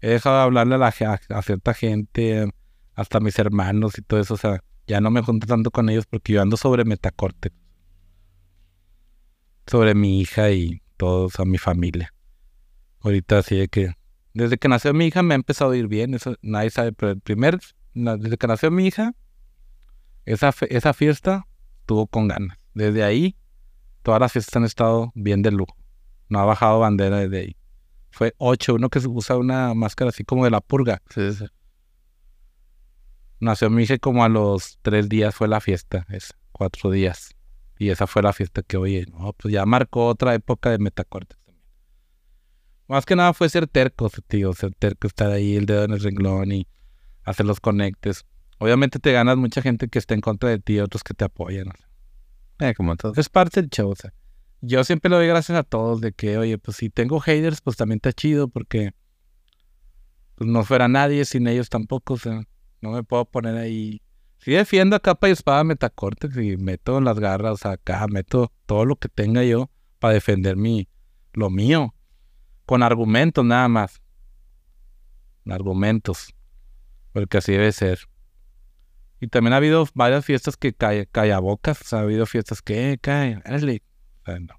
He dejado de hablarle a, la, cierta gente, hasta a mis hermanos y todo eso. O sea, ya no me junto tanto con ellos porque yo ando sobre metacorte. Sobre mi hija y todos, a mi familia. Ahorita así de que... Desde que nació mi hija me ha empezado a ir bien, eso nadie sabe, pero el primer... Desde que nació mi hija, esa, fe- esa fiesta estuvo con ganas. Desde ahí, todas las fiestas han estado bien de lujo. No ha bajado bandera desde ahí. Fue ocho, uno que usa una máscara así como de la purga. Sí, sí. Nació mi hija como a los tres días fue la fiesta, es cuatro días. Y esa fue la fiesta que, oye, no, pues ya marcó otra época de metacortes. Más que nada fue ser terco, tío, ser terco, estar ahí el dedo en el renglón y hacer los conectes. Obviamente te ganas mucha gente que está en contra de ti, otros que te apoyan. o sea. Eh, como todo. Es parte del show, o sea. Yo siempre le doy gracias a todos de que, oye, pues si tengo haters, pues también está chido porque pues no fuera nadie sin ellos tampoco, o sea, no me puedo poner ahí. Si defiendo a capa y espada metacortes y meto las garras acá, meto todo lo que tenga yo para defender mi, lo mío, con argumentos nada más. Argumentos, porque así debe ser. Y también ha habido varias fiestas que cae, bocas, o sea, ha habido fiestas que eh, cae, órale. O sea, no.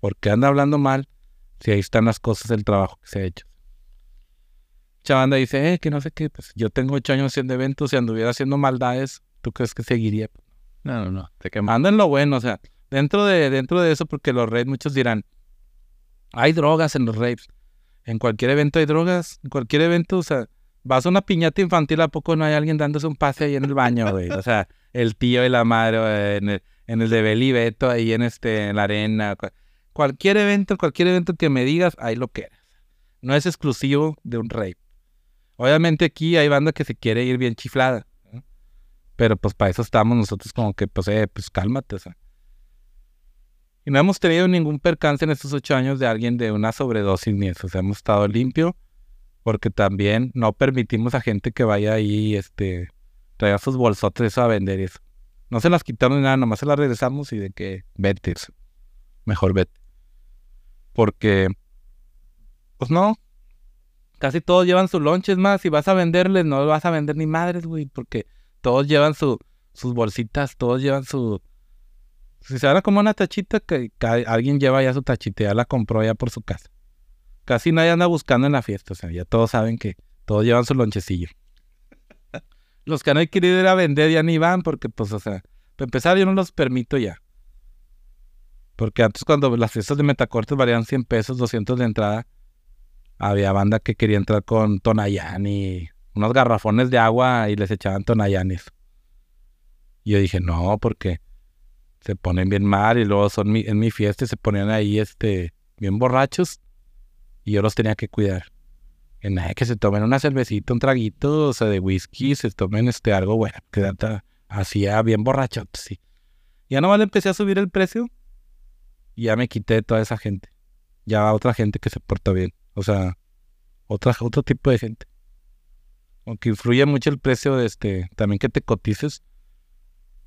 ¿Por qué anda hablando mal si ahí están las cosas del trabajo que se ha hecho? Chavanda dice, eh, que no sé qué, pues yo tengo ocho años haciendo eventos y anduviera haciendo maldades, ¿tú crees que seguiría? No, no, no. Te quemas. Anda en lo bueno, o sea, dentro de, dentro de eso, porque los raves, muchos dirán, hay drogas en los raves. En cualquier evento hay drogas, en cualquier evento, o sea, vas a una piñata infantil, ¿a poco no hay alguien dándose un pase ahí en el baño, güey? O sea, el tío y la madre, en el, de Beli Beto, ahí en este, en la arena. cu- Cualquier evento, cualquier evento que me digas, ahí lo que eres. No es exclusivo de un rave. Obviamente aquí hay banda que se quiere ir bien chiflada. Pero pues para eso estamos nosotros como que, pues, eh, pues cálmate, o sea. Y no hemos tenido ningún percance en estos ocho años de alguien de una sobredosis ni eso. O sea, hemos estado limpio porque también no permitimos a gente que vaya ahí, este, traiga sus bolsotes eso a vender y eso. No se las quitamos ni nada, nomás se las regresamos y de que vete, mejor vete. Porque, pues no, casi todos llevan sus lonches más. Si vas a venderles, no vas a vender ni madres, güey, porque todos llevan su, sus bolsitas, todos llevan su... Si se van a comer una tachita, que, alguien lleva ya su tachita, ya la compró ya por su casa. Casi nadie anda buscando en la fiesta, o sea, ya todos saben que todos llevan su lonchecillo. <laughs> Los que no hay querido ir a vender ya ni van, porque pues, o sea, para empezar yo no los permito ya. Porque antes cuando las fiestas de Metacortes valían 100 pesos, 200 de entrada, había banda que quería entrar con Tonayani, unos garrafones de agua y les echaban Tonayanis. Y yo dije, no, porque se ponen bien mal y luego son mi, en mi fiesta se ponían ahí este, bien borrachos y yo los tenía que cuidar. Nada, que se tomen una cervecita, un traguito, o sea, de whisky, se tomen este algo bueno, que hacía bien borracho, sí. Ya nomás le empecé a subir el precio y ya me quité de toda esa gente. Ya otra gente que se porta bien. O sea, otra, otro tipo de gente. Aunque influye mucho el precio de este, también que te cotices.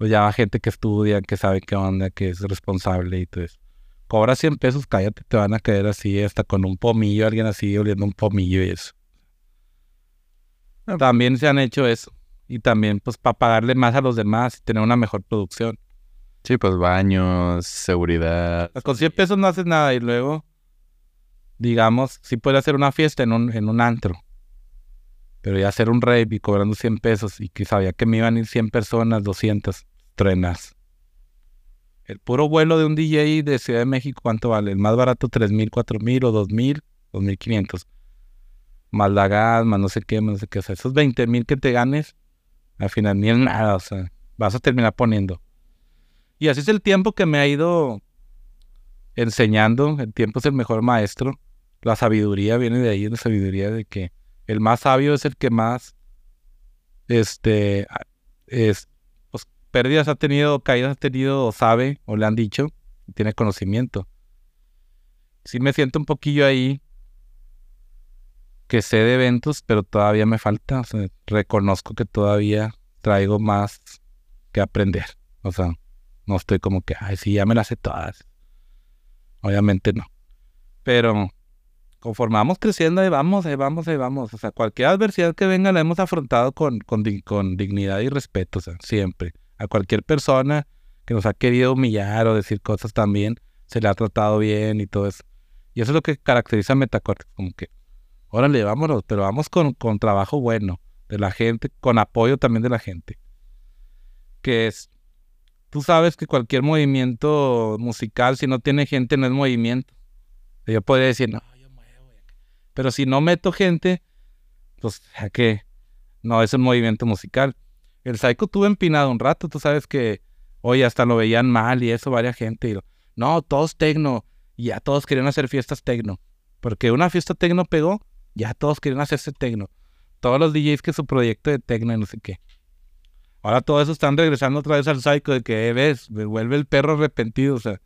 Pues ya va gente que estudia, que sabe qué onda, que es responsable y todo eso. Cobra 100 pesos, cállate, te van a caer así, hasta con un pomillo, alguien así oliendo un pomillo y eso. También se han hecho eso. Y también, pues, para pagarle más a los demás y tener una mejor producción. Sí, pues baños, seguridad. Con 100 pesos no haces nada y luego, digamos, sí puede hacer una fiesta en un, en un antro. Pero ya hacer un rave y cobrando 100 pesos y que sabía que me iban a ir 100 personas, 200, trenas. El puro vuelo de un DJ de Ciudad de México, ¿cuánto vale? El más barato, 3 mil, 4 mil o 2 mil, 2 mil 500. Más la gas, más no sé qué, más no sé qué. O sea, esos 20 mil que te ganes, al final ni es nada, o sea, vas a terminar poniendo. Y así es el tiempo que me ha ido enseñando. El tiempo es el mejor maestro. La sabiduría viene de ahí, la sabiduría de que el más sabio es el que más, este, es, pérdidas ha tenido, caídas ha tenido, o sabe, o le han dicho, tiene conocimiento. Sí me siento un poquillo ahí que sé de eventos, pero todavía me falta. Reconozco que todavía traigo más que aprender. O sea, no estoy como que, ay, sí, ya me las sé todas. Obviamente no. Pero conforme vamos creciendo, ahí vamos, ahí vamos, ahí vamos. O sea, cualquier adversidad que venga la hemos afrontado con, con, con dignidad y respeto, o sea, siempre. A cualquier persona que nos ha querido humillar o decir cosas también, se le ha tratado bien y todo eso. Y eso es lo que caracteriza a Metacorte, como que, órale, vámonos, pero vamos con, con trabajo bueno de la gente, con apoyo también de la gente. Que es tú sabes que cualquier movimiento musical, si no tiene gente, no es movimiento. Yo podría decir, no, yo muevo. Pero si no meto gente, pues, ¿a qué? No, es un movimiento musical. El Psycho tuvo empinado un rato, tú sabes que, oye, hasta lo veían mal y eso, varias gente. Y no, todos tecno. Y ya todos querían hacer fiestas tecno. Porque una fiesta tecno pegó, ya todos querían hacerse tecno. Todos los DJs que su proyecto de tecno y no sé qué. Ahora todo eso están regresando otra vez al psycho de que, eh, ves, me vuelve el perro arrepentido, o sea,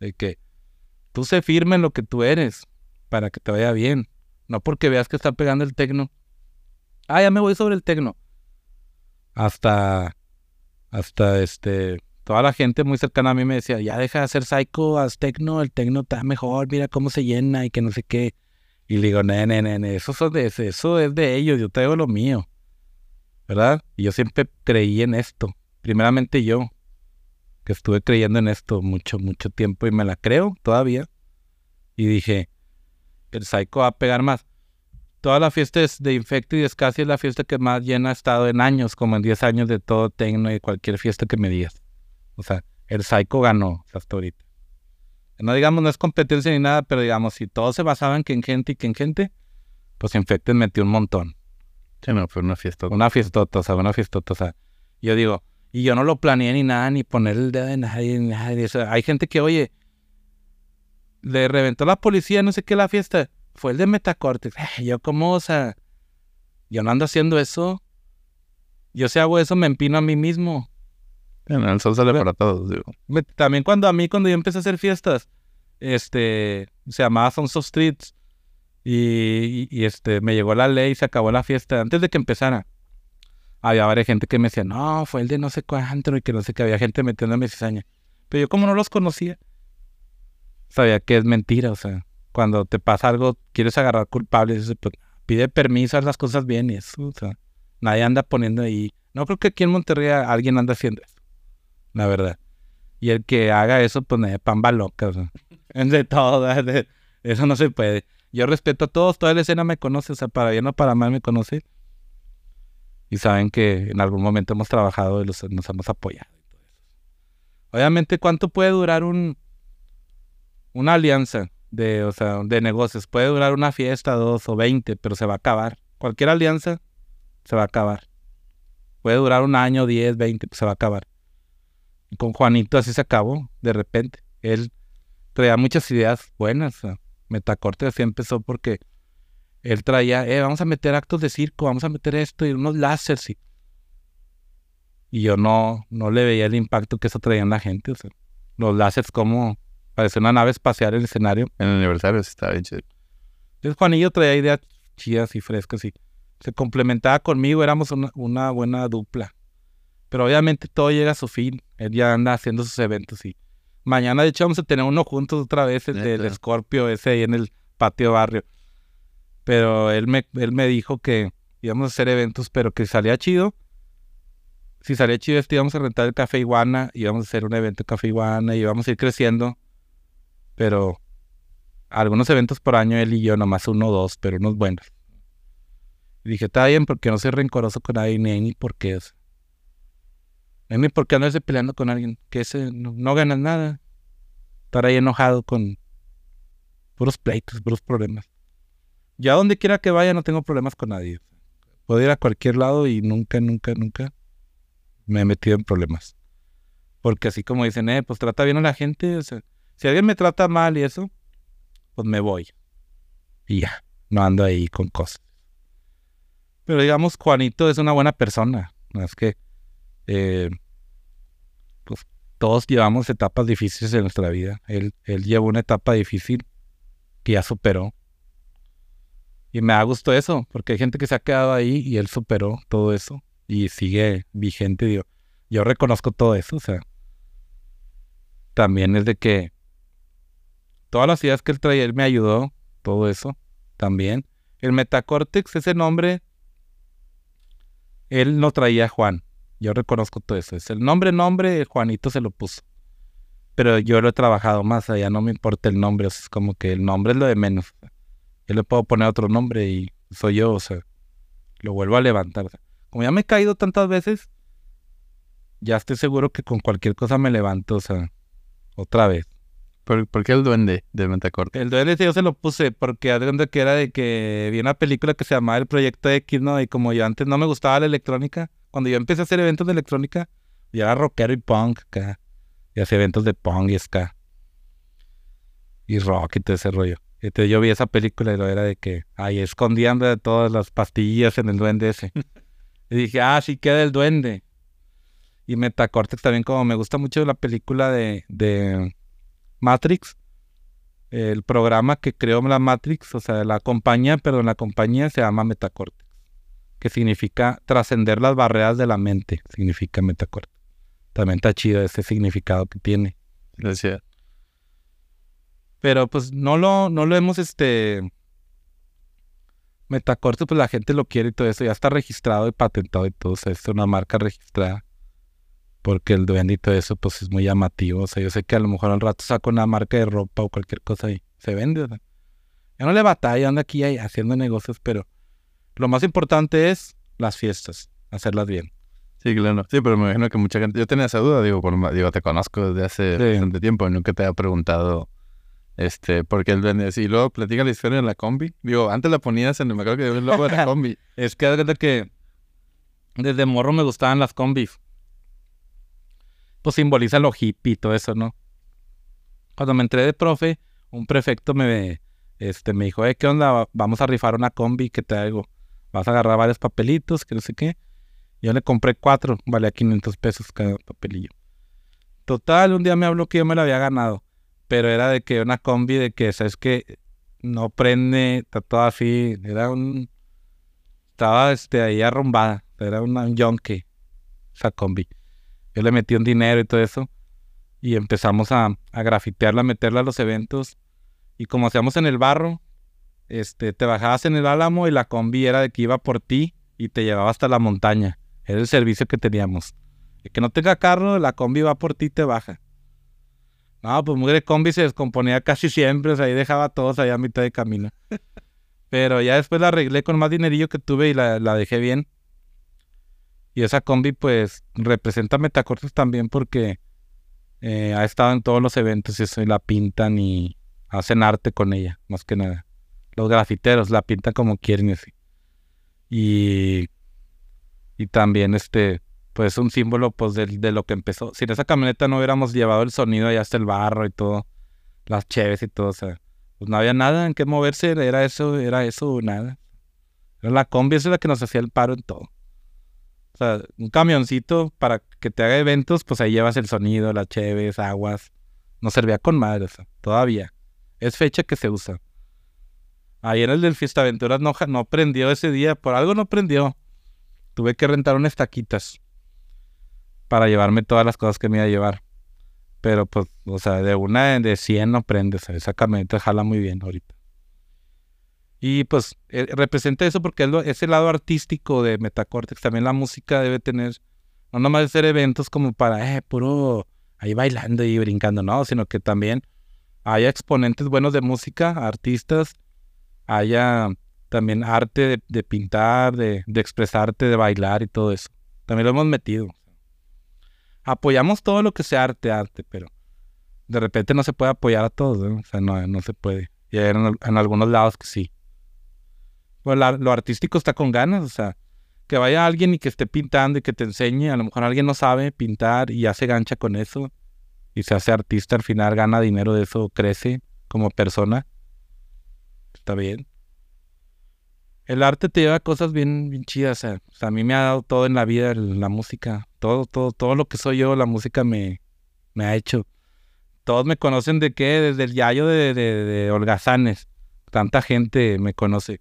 de que tú se firme en lo que tú eres para que te vaya bien. No porque veas que está pegando el tecno. Ah, ya me voy sobre el tecno. Hasta, hasta este, toda la gente muy cercana a mí me decía, ya deja de hacer psycho, haz tecno, el tecno está mejor, mira cómo se llena y que no sé qué. Y le digo, ne, ne, ne, eso, eso es de ellos, yo traigo lo mío. ¿verdad? Y yo siempre creí en esto. Primeramente yo, que estuve creyendo en esto mucho, mucho tiempo y me la creo todavía. Y dije, el Psycho va a pegar más. Toda la fiesta de Infected es casi la fiesta que más llena ha estado en años, como en 10 años de todo Tecno y cualquier fiesta que me digas. O sea, el Psycho ganó hasta ahorita. No digamos, no es competencia ni nada, pero digamos, si todo se basaba en que en gente y que en gente, pues Infected metió un montón. Sí, no, fue una fiesta. Una fiestota, o sea, una fiestota, o sea. Yo digo, y yo no lo planeé ni nada, ni poner el dedo de nadie, ni nada. O sea, hay gente que, oye, le reventó la policía, no sé qué, la fiesta. Fue el de Metacortex. <laughs> Yo como, o sea, yo no ando haciendo eso. Yo si hago eso, me empino a mí mismo. Bueno, el sol sale para todos, digo. También cuando a mí, cuando yo empecé a hacer fiestas, este, se llamaba Sons of Streets, y, este, me llegó la ley y se acabó la fiesta antes de que empezara. Había varias gente que me decía, no, fue el de no sé cuánto y que no sé qué, había gente metiéndome cizaña. Pero yo como no los conocía, sabía que es mentira, o sea, cuando te pasa algo, quieres agarrar culpables, pues, pide permiso, haz las cosas bien y eso, o sea, nadie anda poniendo ahí. No creo que aquí en Monterrey alguien anda haciendo eso, la verdad. Y el que haga eso, pues me pamba loca, o sea, <laughs> de todo, <laughs> eso no se puede. Yo respeto a todos, toda la escena me conoce, o sea, para bien o para mal me conoce. Y saben que en algún momento hemos trabajado y nos hemos apoyado. Obviamente, ¿cuánto puede durar un una alianza de, o sea, de negocios? Puede durar una fiesta, dos o veinte, pero se va a acabar. Cualquier alianza se va a acabar. Puede durar un año, diez, veinte, se va a acabar. Con Juanito así se acabó, de repente. Él traía muchas ideas buenas. Metacorte así empezó porque él traía, eh, vamos a meter actos de circo, vamos a meter esto y unos láseres. Y, y yo no, no le veía el impacto que eso traía en la gente. O sea, los láseres como parecía una nave espacial en el escenario. En el aniversario sí estaba bien chido. Entonces Juanillo traía ideas chidas y frescas y se complementaba conmigo, éramos una, una buena dupla. Pero obviamente todo llega a su fin. Él ya anda haciendo sus eventos y mañana de hecho vamos a tener uno juntos otra vez, el del. Scorpio ese ahí en el patio barrio. Pero él me, él me dijo que íbamos a hacer eventos, pero que salía chido. Si salía chido, este íbamos a rentar el Café Iguana, íbamos a hacer un evento en Café Iguana y íbamos a ir creciendo. Pero algunos eventos por año él y yo, nomás uno o dos, pero unos buenos. Y dije, está bien, porque no soy rencoroso con nadie, ni, ni por qué. o sea. Ni por qué andarse peleando con alguien, que ese no, no ganas nada. Estar ahí enojado con puros pleitos, puros problemas. Ya donde quiera que vaya no tengo problemas con nadie. Puedo ir a cualquier lado y nunca, nunca, nunca me he metido en problemas. Porque así como dicen, eh, pues trata bien a la gente. O sea, si alguien me trata mal y eso, pues me voy. Y ya, no ando ahí con cosas. Pero digamos, Juanito es una buena persona. Es que, eh, pues todos llevamos etapas difíciles en nuestra vida. Él, él llevó una etapa difícil que ya superó. Y me da gusto eso, porque hay gente que se ha quedado ahí y él superó todo eso y sigue vigente. Yo reconozco todo eso, o sea, también es de que todas las ideas que él traía, él me ayudó, todo eso también. El Metacortex, ese nombre, él lo traía Juan. Yo reconozco todo eso. Es el nombre, nombre, Juanito se lo puso. Pero yo lo he trabajado más allá, no me importa el nombre, o sea, es como que el nombre es lo de menos. Yo le puedo poner otro nombre y soy yo, o sea, lo vuelvo a levantar. como ya me he caído tantas veces, ya estoy seguro que con cualquier cosa me levanto, o sea, otra vez. ¿Por, qué el duende de Metacorte? El duende yo se lo puse porque que era de que vi una película que se llamaba El Proyecto X, ¿no? Y como yo antes no me gustaba la electrónica, cuando yo empecé a hacer eventos de electrónica, yo era rockero y punk acá. Y hacía eventos de punk y ska. Y rock y todo ese rollo. Entonces yo vi esa película y era de que ahí escondían de todas las pastillas en el duende ese. <laughs> y dije, ah, sí queda el duende. Y Metacortex también, como me gusta mucho la película de, de Matrix, el programa que creó la Matrix, o sea, la compañía, perdón, la compañía se llama Metacortex, que significa trascender las barreras de la mente, significa Metacortex. También está chido ese significado que tiene. Decía. Pero pues no lo, no lo hemos, este... Metacortex, pues la gente lo quiere y todo eso, ya está registrado y patentado y todo, o sea, es una marca registrada. Porque el duende y todo eso, pues es muy llamativo. O sea, yo sé que a lo mejor al rato saco una marca de ropa o cualquier cosa y se vende. O sea. Yo no le batalla, ando aquí ahí haciendo negocios, pero lo más importante es las fiestas, hacerlas bien. Sí, claro. Sí, pero me imagino que mucha gente... Yo tenía esa duda, digo, por, digo te conozco desde hace Sí. bastante tiempo y nunca te había preguntado este, por qué el duende. Y luego platica la historia de la combi. Digo, antes la ponías en el... Me acuerdo que el logo de la <laughs> combi. Es que de que desde morro me gustaban las combis. Pues simboliza lo hippie y todo eso, ¿no? Cuando me entré de profe, un prefecto me, este, me dijo, eh, ¿qué onda? Vamos a rifar una combi que te hago. Vas a agarrar varios papelitos, que no sé qué. Yo le compré cuatro, valía 500 pesos cada papelillo. Total, un día me habló que yo me la había ganado. Pero era de que una combi de que, ¿sabes qué? No prende, está todo así. Era un... Estaba este, ahí arrumbada. Era una, un yonke, esa combi. Yo le metí un dinero y todo eso. Y empezamos a, a grafitearla, a meterla a los eventos. Y como hacíamos en el barro, este, te bajabas en el álamo y la combi era de que iba por ti y te llevaba hasta la montaña. Era el servicio que teníamos. El que no tenga carro, la combi va por ti y te baja. No, pues mugre combi se descomponía casi siempre, o sea, ahí dejaba a todos allá a mitad de camino. <laughs> Pero ya después la arreglé con más dinerillo que tuve y la, la dejé bien. Y esa combi, pues, representa Metacortes también porque eh, ha estado en todos los eventos y eso, y la pintan y hacen arte con ella, más que nada. Los grafiteros la pintan como quieren y así. Y, también, este, pues, un símbolo, pues, de, de lo que empezó. Sin esa camioneta no hubiéramos llevado el sonido allá hasta el barro y todo, las cheves y todo, o sea, pues no había nada en qué moverse, era eso, era eso, nada. Era la combi, esa es la que nos hacía el paro en todo. O sea, un camioncito para que te haga eventos, pues ahí llevas el sonido, las cheves, aguas. No servía con madre, todavía. Es fecha que se usa. Ayer el del Fiesta Aventuras no, no prendió ese día, por algo no prendió. Tuve que rentar unas taquitas. para llevarme todas las cosas que me iba a llevar. Pero pues, o sea, de una de 100 no prende, o sea, esa camioneta jala muy bien ahorita. Y pues eh, representa eso porque es lo- lado artístico de Metacortex. También la música debe tener, no nomás de ser eventos como para, eh, puro ahí bailando y brincando, no, sino que también haya exponentes buenos de música, artistas, haya también arte de, pintar, de, de expresarte, de bailar y todo eso. También lo hemos metido. Apoyamos todo lo que sea arte, arte, pero de repente no se puede apoyar a todos, ¿no? O sea, no, no se puede. Y hay en, en algunos lados que sí. Lo artístico está con ganas, o sea, que vaya alguien y que esté pintando y que te enseñe, a lo mejor alguien no sabe pintar y ya se gancha con eso y se hace artista, al final gana dinero de eso, crece como persona. Está bien. El arte te lleva a cosas bien, bien chidas, sea, o sea, a mí me ha dado todo en la vida, la música, todo, todo, todo lo que soy yo, la música me, me ha hecho. Todos me conocen de qué, desde el yayo de, de, de holgazanes. Tanta gente me conoce.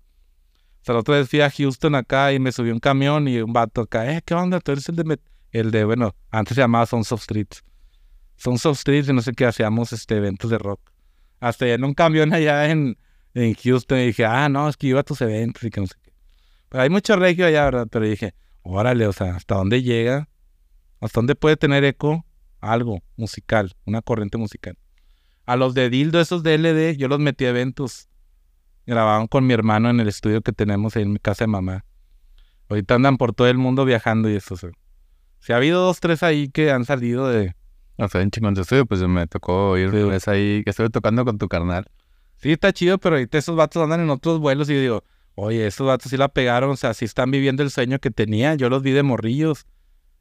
O sea, la otra vez fui a Houston acá y me subí un camión y un vato acá, eh, ¿qué onda? Tú eres el de, Met-?" el de, bueno, antes se llamaba Sons of Streets. Sons of Streets y no sé qué, hacíamos este, eventos de rock. Hasta en un camión allá en, en Houston y dije, ah, no, es que iba a tus eventos y que no sé qué. Pero hay mucho regio allá, ¿verdad? Pero dije, órale, o sea, ¿hasta dónde llega? ¿Hasta dónde puede tener eco algo musical, una corriente musical? A los de Dildo, esos de LD, yo los metí a eventos. Grababan con mi hermano en el estudio que tenemos ahí en mi casa de mamá. Ahorita andan por todo el mundo viajando y eso. o sea. Si ha habido dos, tres ahí que han salido de... O sea, en chingón de estudio, pues me tocó ir una vez ahí, que estuve tocando con tu carnal. Sí, está chido, pero ahorita esos vatos andan en otros vuelos y yo digo, oye, estos vatos sí la pegaron, o sea, sí están viviendo el sueño que tenía. Yo los vi de morrillos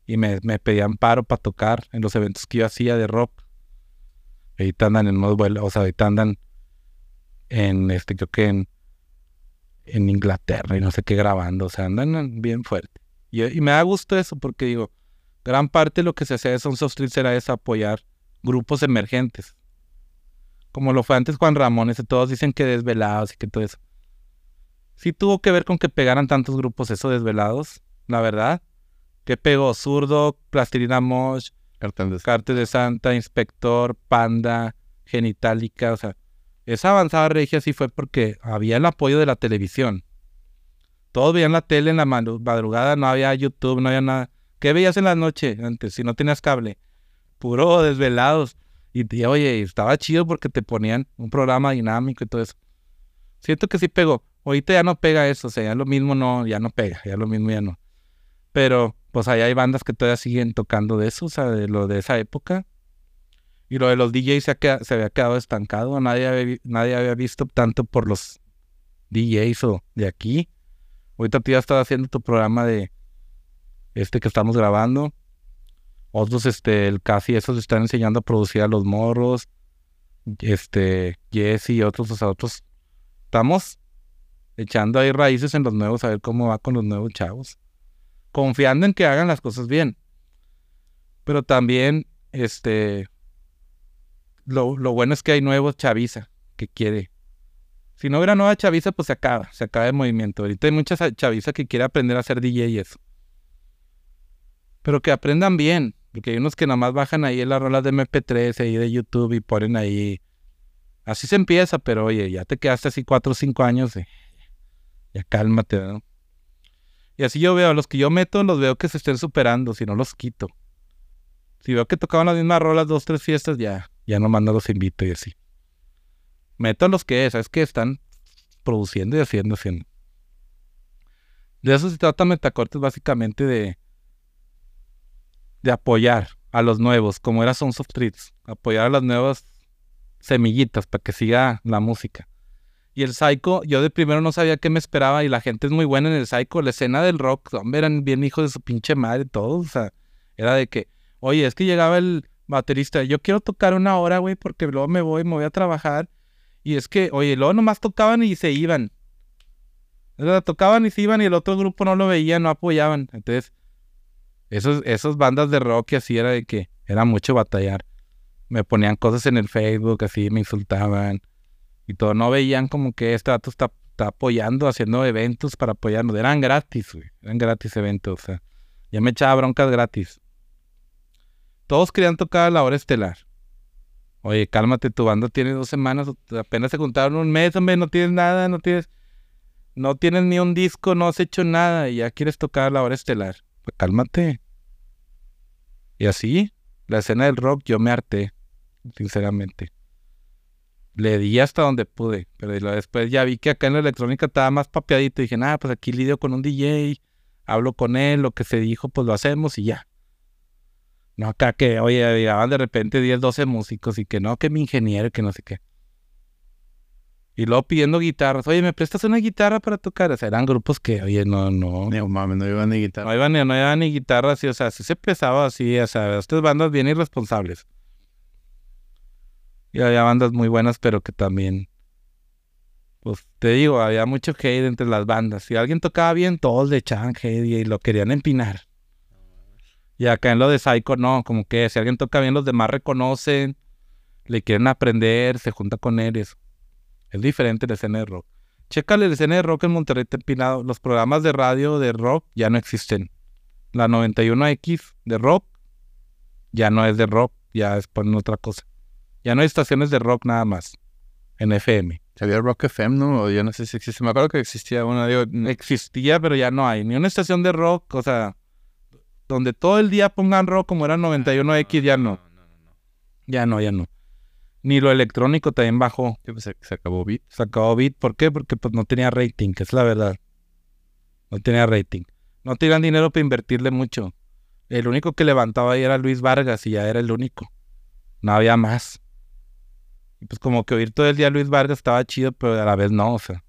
y me, me pedían paro para tocar en los eventos que yo hacía de rock. Ahorita andan en unos vuelos, o sea, ahorita andan en, este, creo que en, en Inglaterra y no sé qué grabando, o sea, andan bien fuerte. Y, y me da gusto eso porque digo, gran parte de lo que se hacía de Sons of Streets era eso, apoyar grupos emergentes como lo fue antes Juan Ramón, ese todos dicen que desvelados y que todo eso. Sí tuvo que ver con que pegaran tantos grupos eso desvelados, la verdad. Que pegó Zurdo, Plastilina Mosh, Cartel de Santa, Inspector, Panda, Genitalica, o sea, esa avanzada regia sí fue porque había el apoyo de la televisión. Todos veían la tele en la madrugada, no había YouTube, no había nada. ¿Qué veías en la noche antes si no tenías cable? Puro desvelados. Y, y, oye, estaba chido porque te ponían un programa dinámico y todo eso. Siento que sí pegó. Ahorita ya no pega eso, o sea, ya lo mismo no, ya no pega, ya lo mismo ya no. Pero, pues allá hay bandas que todavía siguen tocando de eso, o sea, de lo de esa época. Y lo de los DJs se, había quedado estancado, nadie había, nadie había visto tanto por los DJs o de aquí. Ahorita tú ya estás haciendo tu programa de este que estamos grabando. Otros, este, el casi esos están enseñando a producir a los morros. Este, Jesse y otros, o sea, otros. Estamos echando ahí raíces en los nuevos, a ver cómo va con los nuevos chavos. Confiando en que hagan las cosas bien. Pero también, este, lo, lo bueno es que hay nuevos chaviza que quiere. Si no hubiera nueva chaviza, pues se acaba, se acaba el movimiento. Ahorita hay mucha chaviza que quiere aprender a ser DJ y eso. Pero que aprendan bien, porque hay unos que nada más bajan ahí en las rolas de MP3 ahí de YouTube y ponen ahí. Así se empieza, pero oye, ya te quedaste así cuatro o cinco años, eh, ya cálmate, ¿no? Y así yo veo, a los que yo meto, los veo que se estén superando, si no los quito. Si veo que tocaban las mismas rolas dos, tres fiestas, ya, ya nomás no los invito y así. Meto a los que, ¿sabes que Están produciendo y haciendo, haciendo. De eso se trata Metacortes básicamente de, de apoyar a los nuevos, como era Sons of Streets, apoyar a las nuevas semillitas para que siga la música. Y el Psycho, yo de primero no sabía qué me esperaba y la gente es muy buena en el Psycho, la escena del rock, hombre, eran bien hijos de su pinche madre todos, o sea, era de que, oye, es que llegaba el baterista, yo quiero tocar una hora, güey, porque luego me voy, me voy a trabajar, y es que, oye, luego nomás tocaban y se iban. O sea, tocaban y se iban y el otro grupo no lo veía, no apoyaban. Entonces, esos, esos bandas de rock así era de que era mucho batallar. Me ponían cosas en el Facebook, así me insultaban y todo. No veían como que este dato está, está apoyando, haciendo eventos para apoyarnos. Eran gratis, güey. Eran gratis eventos, o sea. Ya me echaba broncas gratis. Todos querían tocar a la hora estelar. Oye, cálmate, tu banda tiene dos semanas, apenas se juntaron un mes, hombre, no tienes nada, no tienes, no tienes ni un disco, no has hecho nada y ya quieres tocar a la hora estelar. Pues cálmate. Y así, la escena del rock yo me harté, sinceramente. Le di hasta donde pude, pero después ya vi que acá en la electrónica estaba más papeadito y dije, nada, pues aquí lidio con un DJ, hablo con él, lo que se dijo, pues lo hacemos y ya. No acá que, oye, llegaban de repente 10, 12 músicos y que no, que mi ingeniero, que no sé qué. Y luego pidiendo guitarras, oye, ¿me prestas una guitarra para tocar? O sea, eran grupos que, oye, no, no. No mames, no iban ni guitarra. No iban, no iban ni guitarras, y, o sea, sí se pesaba así, o sea, estas bandas bien irresponsables. Y había bandas muy buenas, pero que también, pues te digo, había mucho hate entre las bandas. Si alguien tocaba bien, todos le echaban hate y lo querían empinar. Y acá en lo de Psycho, no, como que si alguien toca bien, los demás reconocen, le quieren aprender, se junta con él. Es, es diferente la escena de rock. Chécale la escena de rock en Monterrey está empinado. Los programas de radio de rock ya no existen. La 91X de rock ya no es de rock, ya es ponen otra cosa. Ya no hay estaciones de rock nada más en FM. Había Rock FM, ¿no? Yo no sé si existe. Me acuerdo que existía una. Digo, Existía, pero ya no hay. Ni una estación de rock, o sea, donde todo el día pongan rock como era 91X, ya no. Ya no, ya no. Ni lo electrónico también bajó. se, se acabó Beat. Se acabó Beat. ¿Por qué? Porque pues no tenía rating, que es la verdad. No tenía rating. No tenían dinero para invertirle mucho. El único que levantaba ahí era Luis Vargas y ya era el único. No había más. Y pues como que oír todo el día a Luis Vargas estaba chido, pero a la vez no, o sea.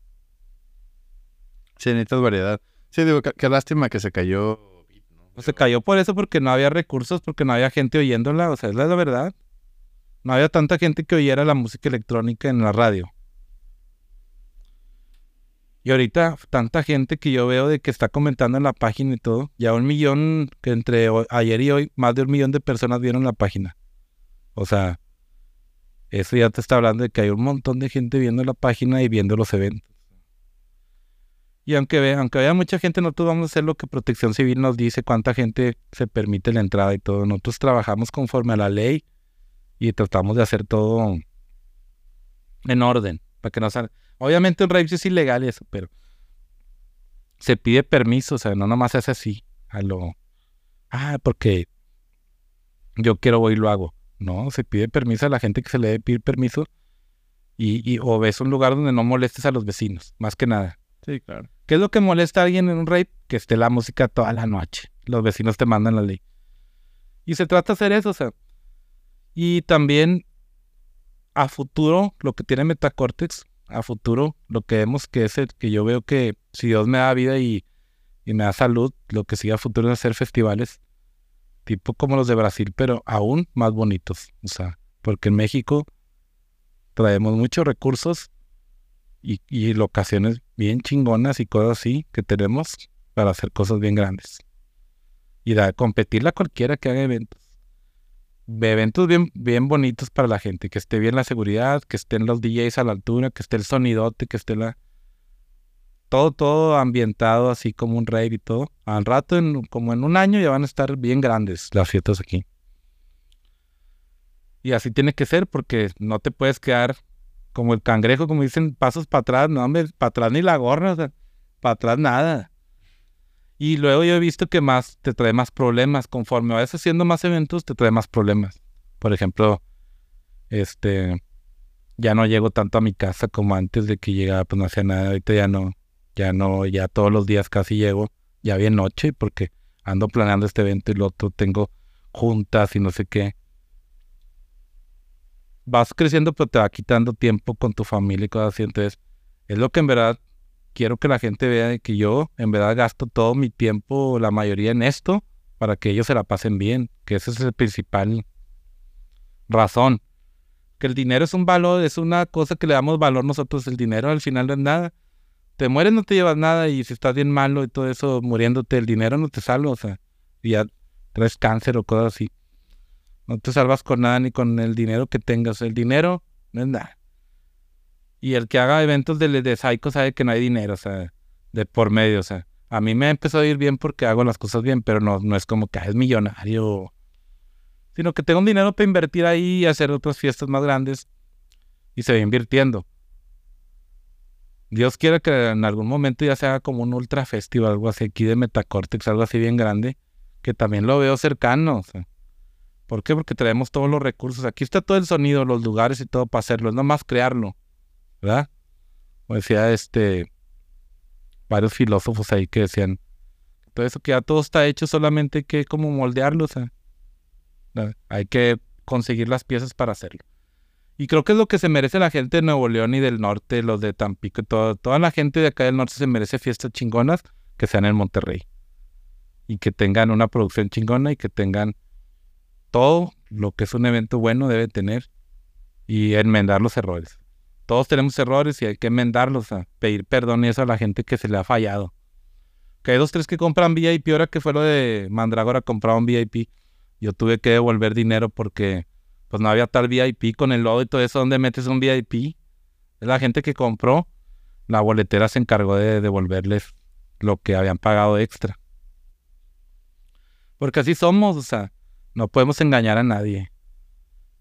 Sí, necesitas variedad. Sí, digo, qué, qué lástima que se cayó. Se cayó por eso, porque no había recursos, porque no había gente oyéndola, o sea, es la verdad. No había tanta gente que oyera la música electrónica en la radio. Y ahorita, tanta gente que yo veo de que está comentando en la página y todo, ya un millón, que entre ho- ayer y hoy, más de un millón de personas vieron la página. O sea, eso ya te está hablando de que hay un montón de gente viendo la página y viendo los eventos. Y aunque, ve, aunque haya mucha gente, nosotros vamos a hacer lo que Protección Civil nos dice, cuánta gente se permite la entrada y todo. Nosotros trabajamos conforme a la ley y tratamos de hacer todo en orden, para que no salga. Obviamente un rave sí es ilegal y eso, pero se pide permiso, o sea, no nomás hace así, a lo, ah, porque yo quiero voy y lo hago. No, se pide permiso a la gente que se le debe pedir permiso y, y o ves un lugar donde no molestes a los vecinos, más que nada. Sí, claro. ¿Qué es lo que molesta a alguien en un rave? Que esté la música toda la noche. Los vecinos te mandan la ley. Y se trata de hacer eso, o sea. Y también a futuro, lo que tiene Metacortex, a futuro, lo que vemos que es el que yo veo que si Dios me da vida y, y me da salud, lo que sigue a futuro es hacer festivales tipo como los de Brasil, pero aún más bonitos. O sea, porque en México traemos muchos recursos y, y locaciones bien chingonas y cosas así que tenemos para hacer cosas bien grandes. Y da, competirle a cualquiera que haga eventos. Eventos bien, bien bonitos para la gente, que esté bien la seguridad, que estén los DJs a la altura, que esté el sonidote, que esté la... Todo, todo ambientado así como un rave y todo. Al rato, en- como en un año, ya van a estar bien grandes las fiestas aquí. Y así tiene que ser porque no te puedes quedar como el cangrejo, como dicen, pasos para atrás, no, hombre, para atrás ni la gorra, o sea, para atrás nada. Y luego yo he visto que más te trae más problemas. Conforme vayas haciendo más eventos, te trae más problemas. Por ejemplo, este, ya no llego tanto a mi casa como antes de que llegaba, pues no hacía nada. Ahorita ya no, ya no, ya todos los días casi llego, ya bien noche, porque ando planeando este evento y lo otro, tengo juntas y no sé qué. Vas creciendo, pero te va quitando tiempo con tu familia y cosas así. Entonces, es lo que en verdad quiero que la gente vea que yo en verdad gasto todo mi tiempo, la mayoría en esto, para que ellos se la pasen bien, que ese es el principal razón. Que el dinero es un valor, es una cosa que le damos valor nosotros, el dinero al final no es nada. Te mueres, no te llevas nada, y si estás bien malo y todo eso, muriéndote, el dinero no te salva, o sea, ya traes cáncer o cosas así. No te salvas con nada ni con el dinero que tengas. El dinero no es nada. Y el que haga eventos de, de Psycho sabe que no hay dinero, o sea, de por medio, o sea. A mí me empezó a ir bien porque hago las cosas bien, pero no, no es como que ah, es millonario sino que tenga un dinero para invertir ahí y hacer otras fiestas más grandes y se va invirtiendo. Dios quiera que en algún momento ya se haga como un ultra festival, algo así aquí de Metacortex, algo así bien grande, que también lo veo cercano. o sea. ¿Por qué? Porque traemos todos los recursos. Aquí está todo el sonido, los lugares y todo para hacerlo. Es nomás crearlo. ¿Verdad? Como decía este varios filósofos ahí que decían todo eso que ya todo está hecho, solamente hay que como moldearlo. O sea, hay que conseguir las piezas para hacerlo. Y creo que es lo que se merece la gente de Nuevo León y del norte, los de Tampico todo. Toda la gente de acá del norte se merece fiestas chingonas que sean en Monterrey. Y que tengan una producción chingona y que tengan todo lo que es un evento bueno debe tener y enmendar los errores. Todos tenemos errores y hay que enmendarlos, a pedir perdón y eso a la gente que se le ha fallado. Que hay dos, tres que compran VIP, ahora que fue lo de Mandrágora compraron VIP, yo tuve que devolver dinero porque pues no había tal VIP con el lodo y todo eso, ¿dónde metes un VIP? Es la gente que compró, la boletera se encargó de devolverles lo que habían pagado extra. Porque así somos, o sea, no podemos engañar a nadie.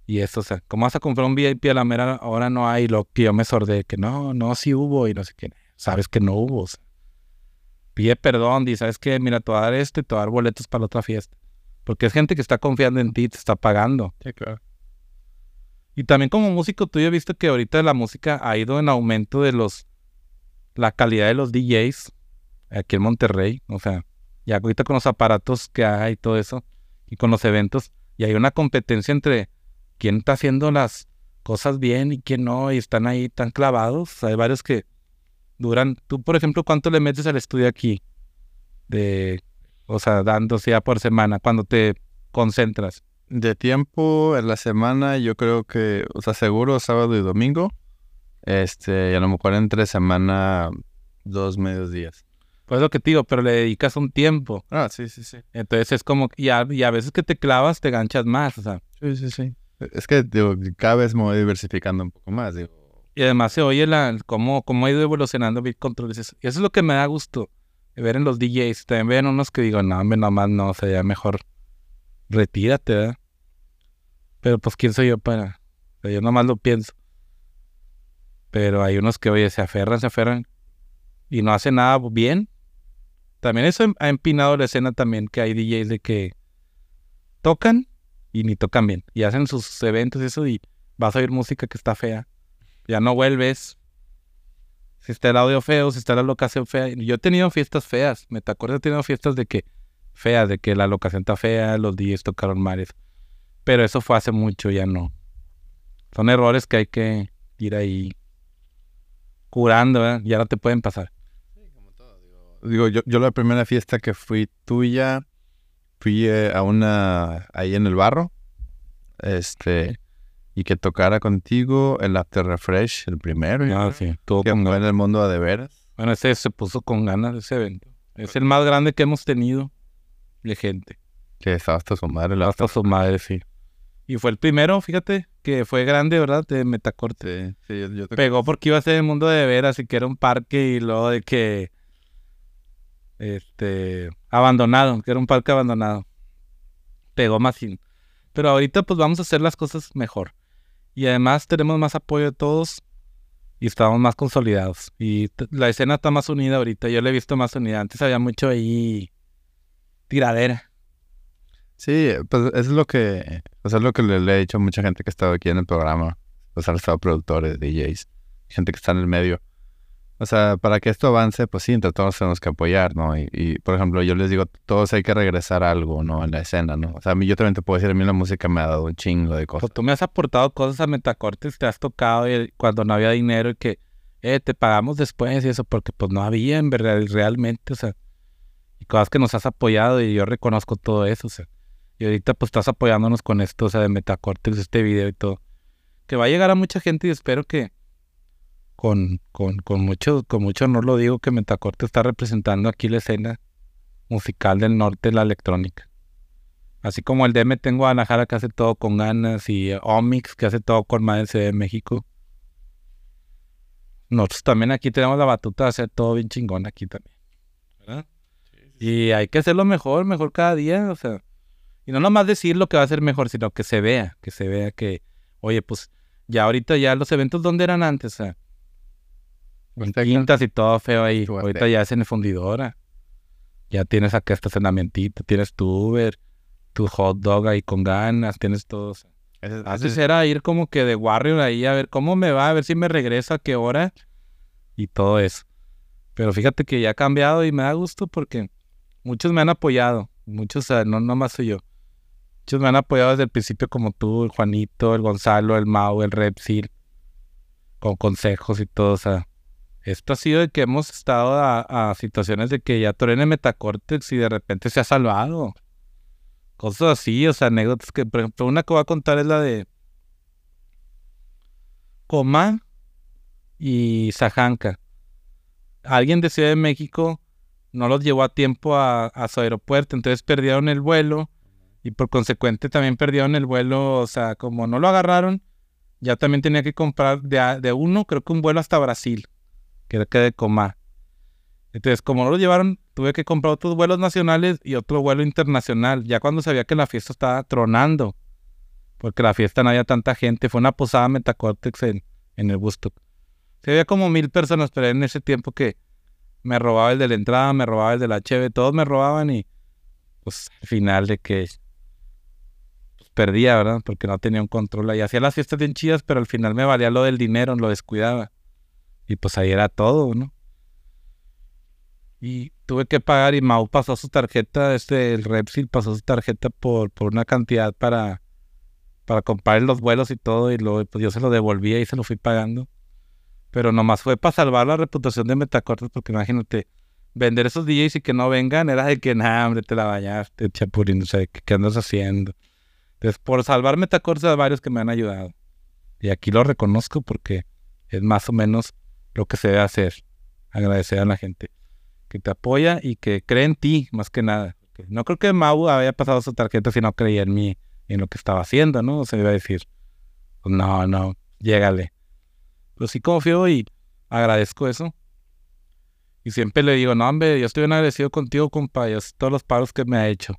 Y eso, o sea, ¿cómo vas a comprar un VIP a la mera hora no hay? Lo que yo me sordé, que no, no, sí hubo y no sé qué. Sabes que no hubo. o sea. Pide perdón, di, ¿sabes qué? Mira, te voy a dar esto y te voy a dar boletos para la otra fiesta. Porque es gente que está confiando en ti, te está pagando. Sí, claro. Y también como músico, tú ya viste que ahorita la música ha ido en aumento de los... La calidad de los DJs aquí en Monterrey. O sea, ya ahorita con los aparatos que hay y todo eso, y con los eventos, y hay una competencia entre quién está haciendo las cosas bien y quién no, y están ahí tan clavados. Hay varios que duran. Tú, por ejemplo, ¿cuánto le metes al estudio aquí? De, o sea, dándose ya por semana, cuando te concentras. De tiempo en la semana, yo creo que, o sea, seguro sábado y domingo. Este, y a lo mejor entre semana, dos medios días. Pues lo que te digo, pero le dedicas un tiempo. Ah, sí, sí, sí. Entonces es como, y a, y a veces que te clavas, te ganchas más, o sea. Sí, sí, sí. Es que, digo, cada vez me voy diversificando un poco más, digo. Y además se oye la, cómo, cómo ha ido evolucionando Beat Control. Y eso es lo que me da gusto, ver en los DJs. También ven unos que digo, no, hombre, nomás no, o sea, ya mejor retírate, ¿verdad? Pero pues, ¿quién soy yo para...? O sea, yo nomás lo pienso. Pero hay unos que, oye, se aferran, se aferran y no hacen nada bien. También eso ha empinado la escena también, que hay DJs de que tocan y ni tocan bien. Y hacen sus eventos y eso y vas a oír música que está fea. Ya no vuelves. Si está el audio feo, si está la locación fea. Yo he tenido fiestas feas. Me te acuerdas, he tenido fiestas de que feas, de que la locación está fea, los DJs tocaron mares. Pero eso fue hace mucho, ya no. Son errores que hay que ir ahí curando. Ya no te pueden pasar. Digo, yo, yo la primera fiesta que fui tuya, fui eh, a una ahí en el barro. Este, y que tocara contigo el After Refresh, el primero. Ah, sí, todo que con fue en el mundo de veras. Bueno, ese se puso con ganas ese evento. Es el más grande que hemos tenido de gente. Que estaba hasta su madre. La Hasta su madre, sí. Y fue el primero, fíjate, que fue grande, ¿verdad? De Metacorte. Sí, sí, yo, yo te- Pegó porque iba a ser el mundo de veras y que era un parque y luego de que. Este. Abandonado, que era un parque abandonado. Pegó más. Pero ahorita, pues vamos a hacer las cosas mejor. Y además tenemos más apoyo de todos y estamos más consolidados. Y la escena está más unida ahorita. Yo la he visto más unida. Antes había mucho ahí. tiradera. Sí, pues es lo que, es lo que le, le he dicho a mucha gente que ha estado aquí en el programa. O sea, han estado productores, DJs, gente que está en el medio. O sea, para que esto avance, pues sí, entre todos tenemos que apoyar, ¿no? Y, por ejemplo, yo les digo, todos hay que regresar algo, ¿no? En la escena, ¿no? O sea, a mí yo también te puedo decir, a mí la música me ha dado un chingo de cosas. Pues tú me has aportado cosas a Metacortes, te has tocado cuando no había dinero y que, eh, te pagamos después y eso, porque pues no había en verdad, realmente, o sea, y cosas que nos has apoyado y yo reconozco todo eso, o sea, y ahorita pues estás apoyándonos con esto, o sea, de Metacortes, este video y todo, que va a llegar a mucha gente y espero que con, con, con mucho, con mucho honor lo digo que Metacorte está representando aquí la escena musical del norte la electrónica. Así como el DM tengo a Anajara que hace todo con ganas y Omix que hace todo con madre de México. Nosotros también aquí tenemos la batuta de hacer todo bien chingón aquí también. ¿verdad? Y hay que hacerlo mejor, mejor cada día, o sea. Y no nomás decir lo que va a ser mejor, sino que se vea, que se vea que, oye, pues ya ahorita ya los eventos, ¿dónde eran antes? O sea, en Huasteca. quintas y todo feo ahí. Ahorita ya es en fundidora. Ya tienes acá estacionamientito, tienes tu Uber, tu hot dog ahí con ganas, tienes todo. Ese- Antes era ir como que de Warrior ahí a ver cómo me va, a ver si me regresa, a qué hora y todo eso. Pero fíjate que ya ha cambiado y me da gusto porque muchos me han apoyado. Muchos, no nomás soy yo. Muchos me han apoyado desde el principio como tú, el Juanito, el Gonzalo, el Mau, el Repsil, con consejos y todo. O sea, esto ha sido de que hemos estado a, situaciones de que ya Torene Metacortex y de repente se ha salvado. Cosas así, o sea, anécdotas que, por ejemplo, una que voy a contar es la de Coma y Sajanka. Alguien de Ciudad de México no los llevó a tiempo a, a su aeropuerto, entonces perdieron el vuelo y por consecuente también perdieron el vuelo, o sea, como no lo agarraron, ya también tenía que comprar de, de uno, creo que un vuelo hasta Brasil, que era de Coma. Entonces, como no lo llevaron, tuve que comprar otros vuelos nacionales y otro vuelo internacional, ya cuando sabía que la fiesta estaba tronando, porque la fiesta no había tanta gente, fue una posada Metacortex en, en el Busto. Se había como mil personas, pero en ese tiempo que me robaba el de la entrada, me robaba el de la cheve, todos me robaban y pues al final de que pues, perdía, ¿verdad? Porque no tenía un control ahí. Hacía las fiestas bien chidas, pero al final me valía lo del dinero, lo descuidaba. Y pues ahí era todo, ¿no? Y tuve que pagar y Mau pasó su tarjeta, este, el Repsil pasó su tarjeta por, por una cantidad para, para comprar los vuelos y todo, y luego pues yo se lo devolvía y se lo fui pagando. Pero nomás fue para salvar la reputación de Metacortes, porque imagínate, vender esos DJs y que no vengan era de que, nah, hombre, te la bañaste, chapulín, o sea, ¿qué, qué andas haciendo? Entonces, por salvar Metacortes hay varios que me han ayudado. Y aquí lo reconozco porque es más o menos lo que se debe hacer. Agradecer a la gente que te apoya y que cree en ti, más que nada. No creo que Mau haya pasado su tarjeta si no creía en mí en lo que estaba haciendo, ¿no? O sea, iba a decir, pues no, no, llégale. Pero sí confío y agradezco eso. Y siempre le digo, no, hombre, yo estoy bien agradecido contigo, compa, todos los paros que me ha hecho.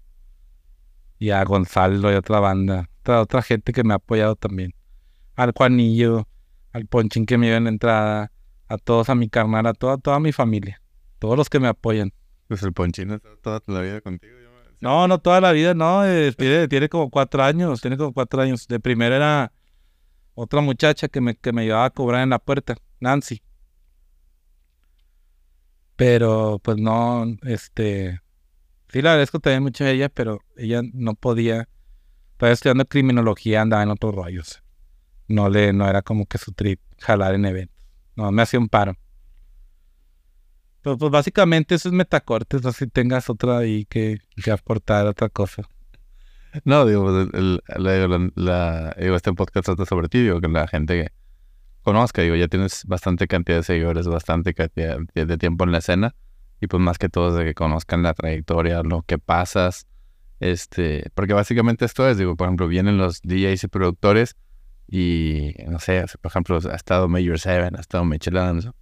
Y a Gonzalo y a otra banda, otra, otra gente que me ha apoyado también. Al Juanillo, al Ponchín que me dio en la entrada, a todos, a mi carnal, a toda, toda mi familia, todos los que me apoyan. Pues el ponchino está toda la vida contigo. yo me- No, no toda la vida, no, eh, tiene, tiene como cuatro años, tiene como cuatro años. De primero era otra muchacha que me, que me ayudaba a cobrar en la puerta, Nancy. Pero, pues no, este, sí le agradezco también mucho a ella, pero ella no podía, estaba estudiando criminología, andaba en otros rollos. No le, no era como que su trip jalar en eventos. No, me hacía un paro. Pero pues básicamente eso es metacortes, si tengas otra ahí que, que aportar otra cosa. No, digo, pues, el, el- la- la- digo, este podcast trata sobre ti, digo, que la gente que conozca, digo, ya tienes bastante cantidad de seguidores, bastante cantidad de tiempo en la escena, y pues más que todo de que conozcan la trayectoria, lo que pasas, este, porque básicamente esto es, digo, por ejemplo, vienen los DJs y productores, y no sé, por ejemplo, ha estado Major Seven, ha estado Michelle Alonso,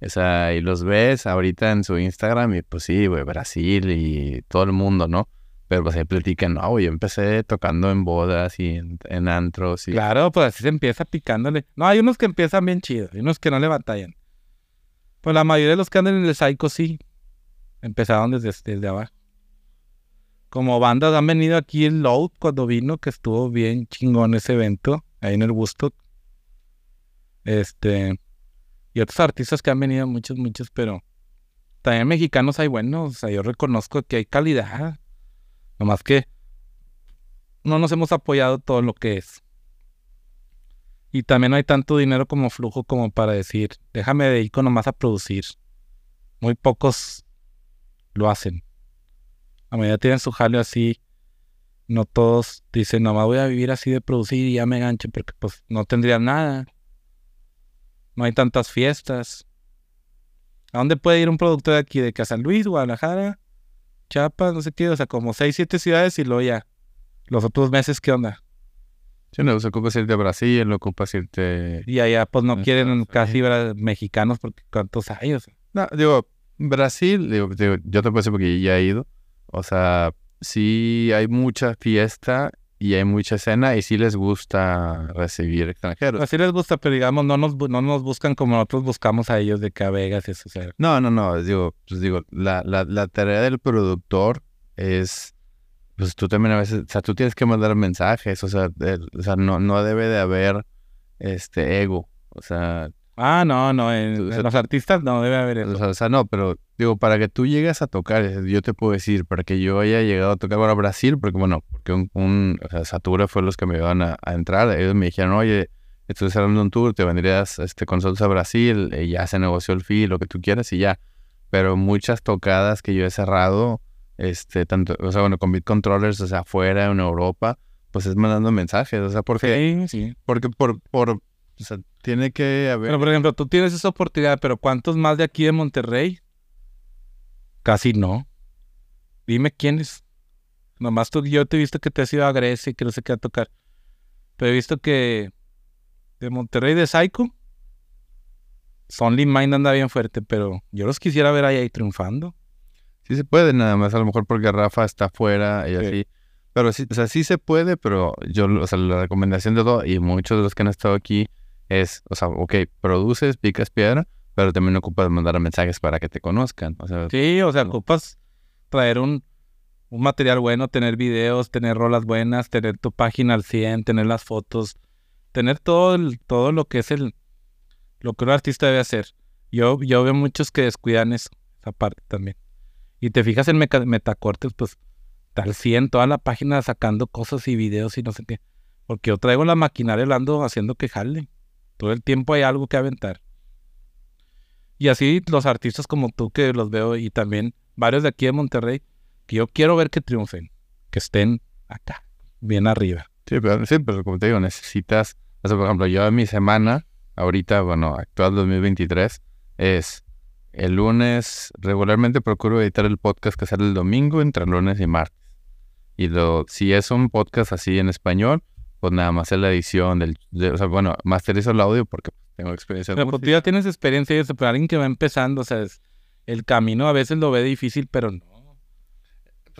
esa, y los ves ahorita en su Instagram, y pues sí, güey, Brasil y todo el mundo, ¿no? Pero pues ahí platican, no, yo empecé tocando en bodas y en, en antros y... Claro, pues así se empieza picándole. No, hay unos que empiezan bien chidos, hay unos que no le batallan. Pues la mayoría de los que andan en el Psycho sí, empezaron desde, desde abajo. Como bandas han venido aquí el Load cuando vino, que estuvo bien chingón ese evento, ahí en el Woodstock. Este, y otros artistas que han venido, muchos, muchos, pero también mexicanos hay buenos, o sea, yo reconozco que hay calidad. Nomás que no nos hemos apoyado todo lo que es. Y también no hay tanto dinero como flujo como para decir, déjame dedico nomás a producir. Muy pocos lo hacen. La mayoría tienen su jaleo así. No todos dicen, nomás voy a vivir así de producir y ya me gancho porque pues no tendrían nada. No hay tantas fiestas. ¿A dónde puede ir un productor de aquí? De que a San Luis, Guadalajara, Chiapas, no sé qué, o sea, como seis, siete ciudades y luego ya. Los otros meses, ¿qué onda? Sí, no, se ocupa irte a Brasil, no ocupa irte... Y allá pues no En quieren casi mexicanos porque cuántos hay, o sea. No, digo, Brasil, digo, digo, yo te puedo decir porque ya he ido. O sea, sí hay mucha fiesta y hay mucha escena y sí les gusta recibir extranjeros. Así les gusta, pero digamos, no nos, no nos buscan como nosotros buscamos a ellos de que a Vegas y eso. O sea, No, no, no, digo, pues digo, la, la, la tarea del productor es, pues tú también a veces, o sea, tú tienes que mandar mensajes, o sea, el- o sea, no, no debe de haber este ego, o sea, ah, no, no, en, O en sea, los artistas no debe haber eso. o sea, no, pero digo, para que tú llegues a tocar, eh, yo te puedo decir, para que yo haya llegado a tocar, bueno, Brasil, porque bueno, porque un, un o sea, Satura fue los que me iban a, a entrar, ellos me dijeron, oye, estoy cerrando un tour, te vendrías este, con nosotros a Brasil, y ya se negoció el fee, lo que tú quieras y ya. Pero muchas tocadas que yo he cerrado, este, tanto, o sea, bueno, con Beat Controllers, o sea, afuera, en Europa, pues es mandando mensajes, o sea, porque, Sí, sí. porque por, por, o sea, tiene que haber... Pero, por ejemplo, tú tienes esa oportunidad, pero ¿cuántos más de aquí de Monterrey? Casi no. Dime quiénes. Nomás tú, yo te he visto que te has ido a Grecia y que no sé qué a tocar. Pero he visto que de Monterrey de Psycho, Sonly Mind anda bien fuerte, pero yo los quisiera ver ahí, ahí triunfando. Sí se puede, nada más a lo mejor porque Rafa está afuera y Sí. así. Pero sí, o sea, sí se puede, pero yo, o sea, la recomendación de todo, y muchos de los que han estado aquí, es, o sea, ok, produces, picas piedra, pero también ocupas mandar mensajes para que te conozcan. O sea, Sí, o sea, No. ocupas traer un, un material bueno, tener videos, tener rolas buenas, tener tu página al 100, tener las fotos, tener todo, el- todo lo que es el, lo que un artista debe hacer. Yo, yo veo muchos que descuidan eso, esa parte también. Y te fijas en Metacortes, pues, tal 100, toda la página sacando cosas y videos y no sé qué. Porque yo traigo la maquinaria, la ando haciendo que jale. Todo el tiempo hay algo que aventar. Y así los artistas como tú que los veo y también varios de aquí de Monterrey, que yo quiero ver que triunfen, que estén acá, bien arriba. sí, pero, sí, pero como te digo, necesitas, o sea, por ejemplo, yo en mi semana, ahorita, bueno, actual 2023, es el lunes, regularmente procuro editar el podcast que sale el domingo entre lunes y martes. Y lo, si es un podcast así en español, pues nada más es la edición del, de- o sea, bueno, masterizo el audio porque tengo experiencia en Pero pues tú ya tienes experiencia y eso, pero alguien que va empezando, o sea, es- el camino a veces lo ve difícil, pero no.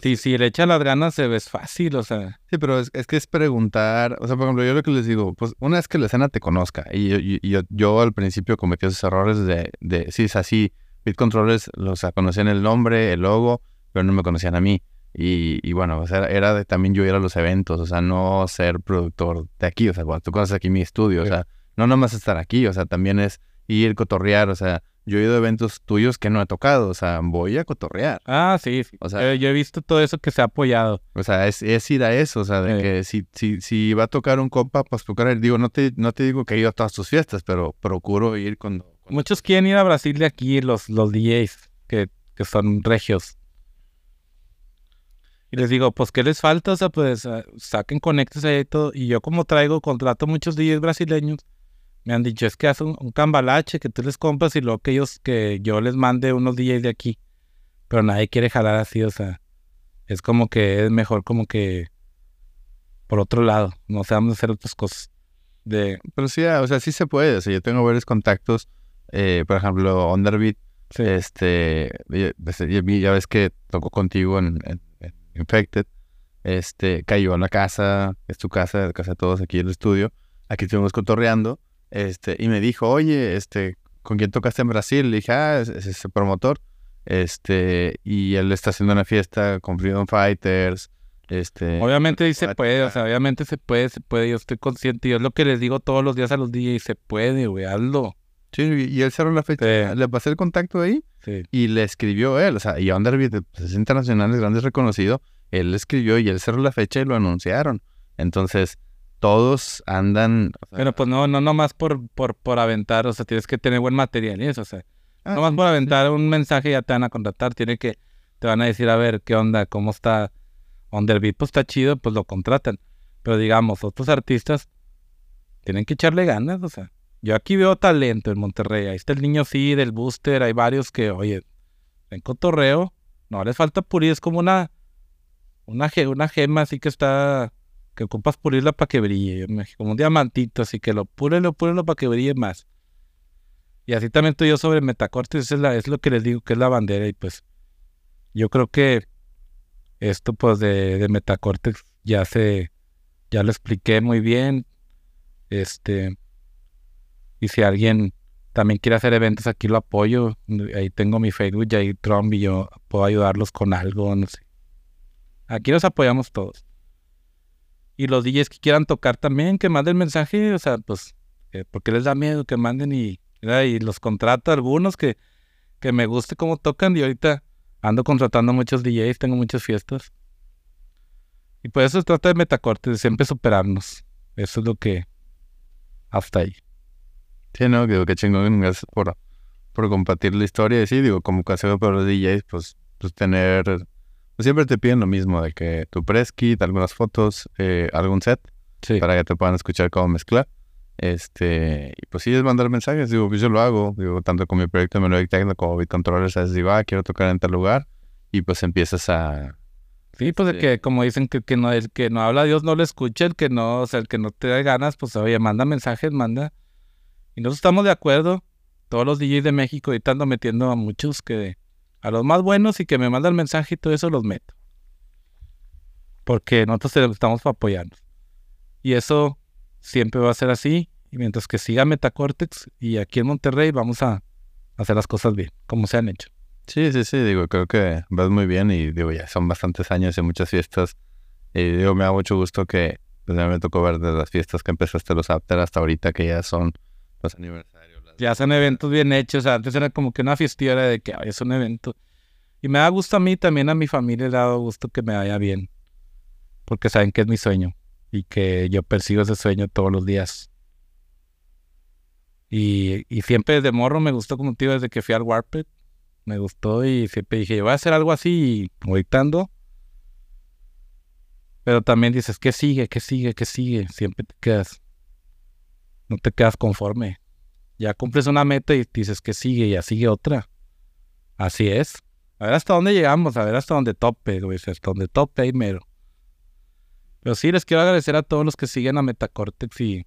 Si, si le echa las ganas se ve fácil, o sea. Sí, pero es, es que es preguntar, o sea, por ejemplo, yo lo que les digo, pues una vez que la escena te conozca, y yo, y- y yo, yo al principio cometí esos errores de, de sí, es así, Beat Controllers, o sea, conocían el nombre, el logo, pero no me conocían a mí. Y, y bueno, o sea, era de también yo ir a los eventos, o sea, no ser productor de aquí, o sea, cuando tú conoces aquí mi estudio, o Sí. sea, no nomás estar aquí, o sea, también es ir, cotorrear, o sea, yo he ido a eventos tuyos que no he tocado, o sea, voy a cotorrear. Ah, sí, sí. O sea- yo, yo he visto todo eso que se ha apoyado. O sea, es, es ir a eso, o sea, de Sí. que si, si, si va a tocar un compa, pues tocar, digo, no te, no te digo que he ido a todas tus fiestas, pero procuro ir cuando... cuando- Muchos quieren ir a Brasil de aquí, los, los DJs, que, que son regios. Y les digo, pues, ¿qué les falta? O sea, pues, ah, saquen conectes ahí y todo. Y yo como traigo, contrato muchos DJs brasileños, me han dicho, es que haz un, un cambalache que tú les compras y luego que ellos, que yo les mande unos DJs de aquí. Pero nadie quiere jalar así, o sea, es como que es mejor como que por otro lado, no sé, vamos a hacer otras cosas. De, Pero sí, ah, o sea, sí se puede, o sea, yo tengo varios contactos, eh, por ejemplo, Underbeat, sí. este, ya, ves que tocó contigo en- en Infected, este, cayó en la casa, es tu casa, la casa de todos aquí en el estudio, aquí estuvimos cotorreando, este, y me dijo, oye, este, ¿con quién tocaste en Brasil? Le dije, ah, es, es ese promotor, este, y él está haciendo una fiesta con Freedom Fighters, este... Obviamente sí se puede, o sea, obviamente se puede, se puede, yo estoy consciente, y es lo que les digo todos los días a los DJs, se puede, güey, hazlo. Sí, y él cerró la fecha, Sí. le pasé el contacto ahí, Sí. y le escribió él, o sea, y Underbeat pues, es internacional, es grande, es reconocido, él le escribió y él cerró la fecha y lo anunciaron. Entonces, todos andan... o sea, Pero pues no, no nomás por, por, por aventar, o sea, tienes que tener buen material y eso, o sea, ah, nomás sí, por aventar un mensaje ya te van a contratar, tiene que, te van a decir, a ver, ¿qué onda? ¿Cómo está? Underbeat, pues está chido, pues lo contratan. Pero digamos, otros artistas tienen que echarle ganas, o sea, yo aquí veo talento en Monterrey, ahí está el niño sí, del booster, hay varios que, oye, en cotorreo, no les falta pulir, es como una, una, una gema así que está, que ocupas pulirla para que brille, como un diamantito, así que lo púrelo, púrelo para que brille más. Y así también estoy yo sobre Metacortes, es lo que les digo que es la bandera y pues yo creo que Esto pues de, de Metacortex ya se, ya lo expliqué muy bien. Este, y si alguien también quiere hacer eventos, aquí lo apoyo. Ahí tengo mi Facebook, ahí Trump, y yo puedo ayudarlos con algo, no sé. Aquí nos apoyamos todos. Y los DJs que quieran tocar también, que manden mensaje, o sea, pues, eh, porque les da miedo que manden y, y los contrato algunos que, que me guste cómo tocan y ahorita ando contratando muchos DJs, tengo muchas fiestas. Y por eso se trata de metacortes, de siempre superarnos. Eso es lo que hasta ahí. Sí, no, digo, qué chingón, gracias por, por compartir la historia. Y sí, digo, como consejo para los DJs, pues, pues tener, pues siempre te piden lo mismo, de que tu press kit, algunas fotos, eh, algún set, para que te puedan escuchar cómo mezclar. Este, y pues sí, es mandar mensajes, digo, pues yo lo hago, digo, tanto con mi proyecto de Melodic Techno como Beat Controller, sabes, digo, ah, quiero tocar en tal lugar, y pues empiezas a... Sí, pues de que como dicen que, que no, el que no habla Dios no lo escucha, el que no, o sea, el que no te da ganas, pues oye, manda mensajes, manda y nosotros estamos de acuerdo, todos los DJs de México, y estando metiendo a muchos que, a los más buenos y que me mandan mensaje y todo eso los meto. Porque nosotros estamos para apoyarnos. Y eso siempre va a ser así. Y mientras que siga Metacortex y aquí en Monterrey vamos a hacer las cosas bien, como se han hecho. Sí, sí, sí, digo, creo que vas muy bien y digo, ya son bastantes años y muchas fiestas. Y digo, me da mucho gusto que pues, me tocó ver desde las fiestas que empezaste los After hasta ahorita que ya son los aniversarios. Ya son eventos bien hechos. antes era como que una fiestera de que es un evento. Y me da gusto a mí, también a mi familia le ha dado gusto que me vaya bien. Porque saben que es mi sueño. Y que yo persigo ese sueño todos los días. Y, y siempre desde morro me gustó como tío desde que fui al Warped. Me gustó y siempre dije, yo voy a hacer algo así gritando. Pero también dices, ¿qué sigue? ¿Qué sigue? ¿Qué sigue? Siempre te quedas no te quedas conforme. Ya cumples una meta y dices que sigue, y sigue otra. Así es. A ver hasta dónde llegamos, a ver hasta dónde tope, güey, hasta dónde tope y mero. Pero sí, les quiero agradecer a todos los que siguen a Metacortex y,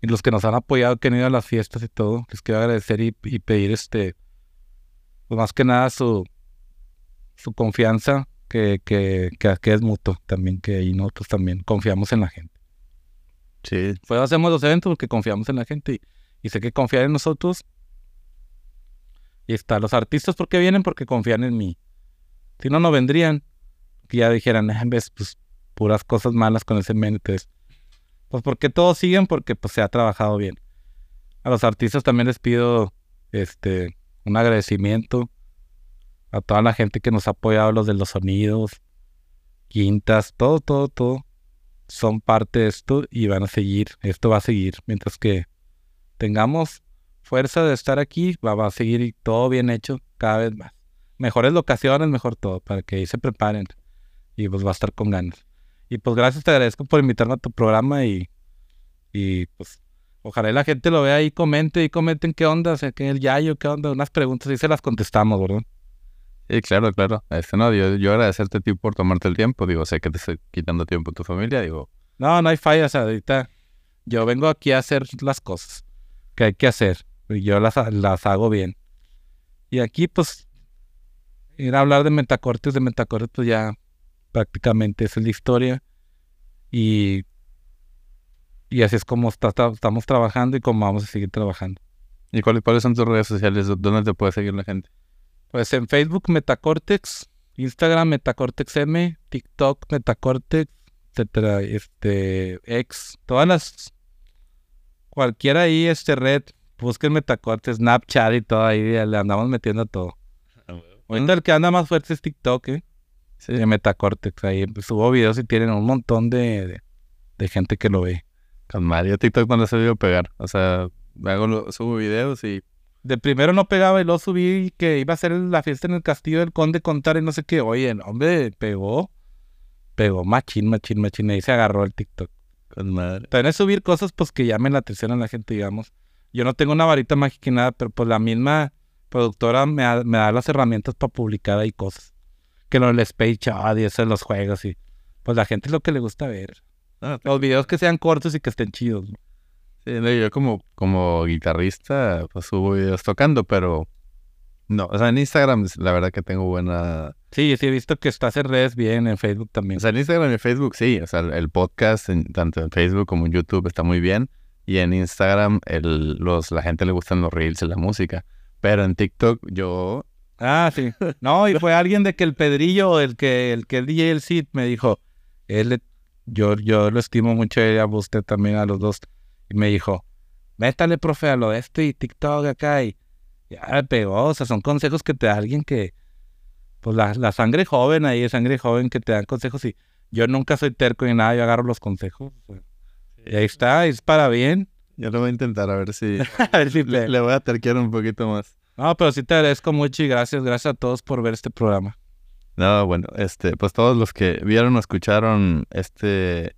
y los que nos han apoyado, que han ido a las fiestas y todo. Les quiero agradecer y, pedir este, pues más que nada su, su confianza, que, que, que, es mutuo también, que y nosotros también confiamos en la gente. Sí. Pues hacemos los eventos porque confiamos en la gente y, sé que confían en nosotros. Y está, los artistas porque vienen porque confían en mí. Si no, no vendrían. Que ya dijeran, en vez, pues puras cosas malas con ese men. pues porque todos siguen porque pues se ha trabajado bien. A los artistas también les pido este un agradecimiento a toda la gente que nos ha apoyado, los de los sonidos, quintas, todo, todo, todo son parte de esto y van a seguir, esto va a seguir, mientras que tengamos fuerza de estar aquí, va, a seguir todo bien hecho cada vez más. Mejores locaciones, mejor todo, para que ahí se preparen y pues va a estar con ganas. Y pues gracias, te agradezco por invitarme a tu programa y, y pues ojalá la gente lo vea y comente y comenten qué onda, o sea, el Yayo, qué onda, unas preguntas y se las contestamos, ¿verdad? Sí, claro, claro. Este, no, yo, yo agradecerte a ti por tomarte el tiempo. Digo, sé que te estoy quitando tiempo a tu familia, digo. No, no hay fallas ahorita. Yo vengo aquí a hacer las cosas que hay que hacer. Y yo las, las hago bien. Y aquí, pues, ir a hablar de metacortes, de metacortes, pues ya prácticamente esa es la historia. Y, y así es como estamos trabajando y como vamos a seguir trabajando. ¿Y cuáles, cuáles son tus redes sociales? ¿Dónde te puede seguir la gente? Pues en Facebook Metacortex, Instagram Metacortex M, TikTok Metacortex, etcétera, este, X, todas las, cualquiera ahí, este red, busquen Metacortex, Snapchat y todo ahí, le andamos metiendo todo. Ah, Ahorita el que anda más fuerte es TikTok, ¿eh? Sí. De Metacortex, ahí pues, subo videos y tienen un montón de, de, gente que lo ve. Con TikTok no le he sabido pegar, o sea, hago, subo videos y de primero no pegaba y luego subí que iba a ser la fiesta en el castillo del conde contar y no sé qué. Oye, hombre, pegó. Pegó machín, machín, machín. Y se agarró el TikTok. Con madre. También es subir cosas pues que llamen la atención a la gente, digamos. Yo no tengo una varita mágica y nada, pero pues la misma productora me da, las herramientas para publicar ahí cosas. Que lo del Space Chat y eso de los juegos y... Pues la gente es lo que le gusta ver. Ah, los videos que sean cortos y que estén chidos. Sí, yo como, como guitarrista, pues subo videos tocando, pero no, o sea, en Instagram la verdad que tengo buena, Sí, sí he visto que estás en redes bien, en Facebook también. O sea, en Instagram y Facebook sí, o sea, el podcast, en- tanto en Facebook como en YouTube está muy bien. Y en Instagram el, los, la gente le gustan los reels y la música. Pero en TikTok yo... Ah, sí. No, y <laughs> fue alguien de que el Pedrillo, el que el que el DJ el Cid me dijo, él yo yo lo estimo mucho a usted también a los dos y me dijo, "Métale profe a lo de este y TikTok acá y ya me pegó, o sea, son consejos que te da alguien que pues la, la sangre joven ahí, sangre joven que te dan consejos y yo nunca soy terco ni nada, yo agarro los consejos. y ahí está, es para bien. Yo lo voy a intentar a ver si... <laughs> A ver si le, le voy a terquear un poquito más. No, pero sí te agradezco mucho y gracias, gracias a todos por ver este programa. No, bueno, este, pues todos los que vieron o escucharon este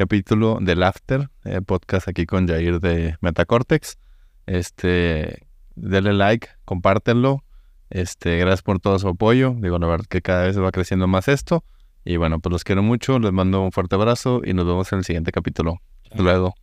capítulo del After, eh, podcast aquí con Jair de Metacortex, este, denle like, compártenlo, este, gracias por todo su apoyo, digo, la verdad que cada vez va creciendo más esto, y bueno, pues los quiero mucho, les mando un fuerte abrazo y nos vemos en el siguiente capítulo. Hasta luego.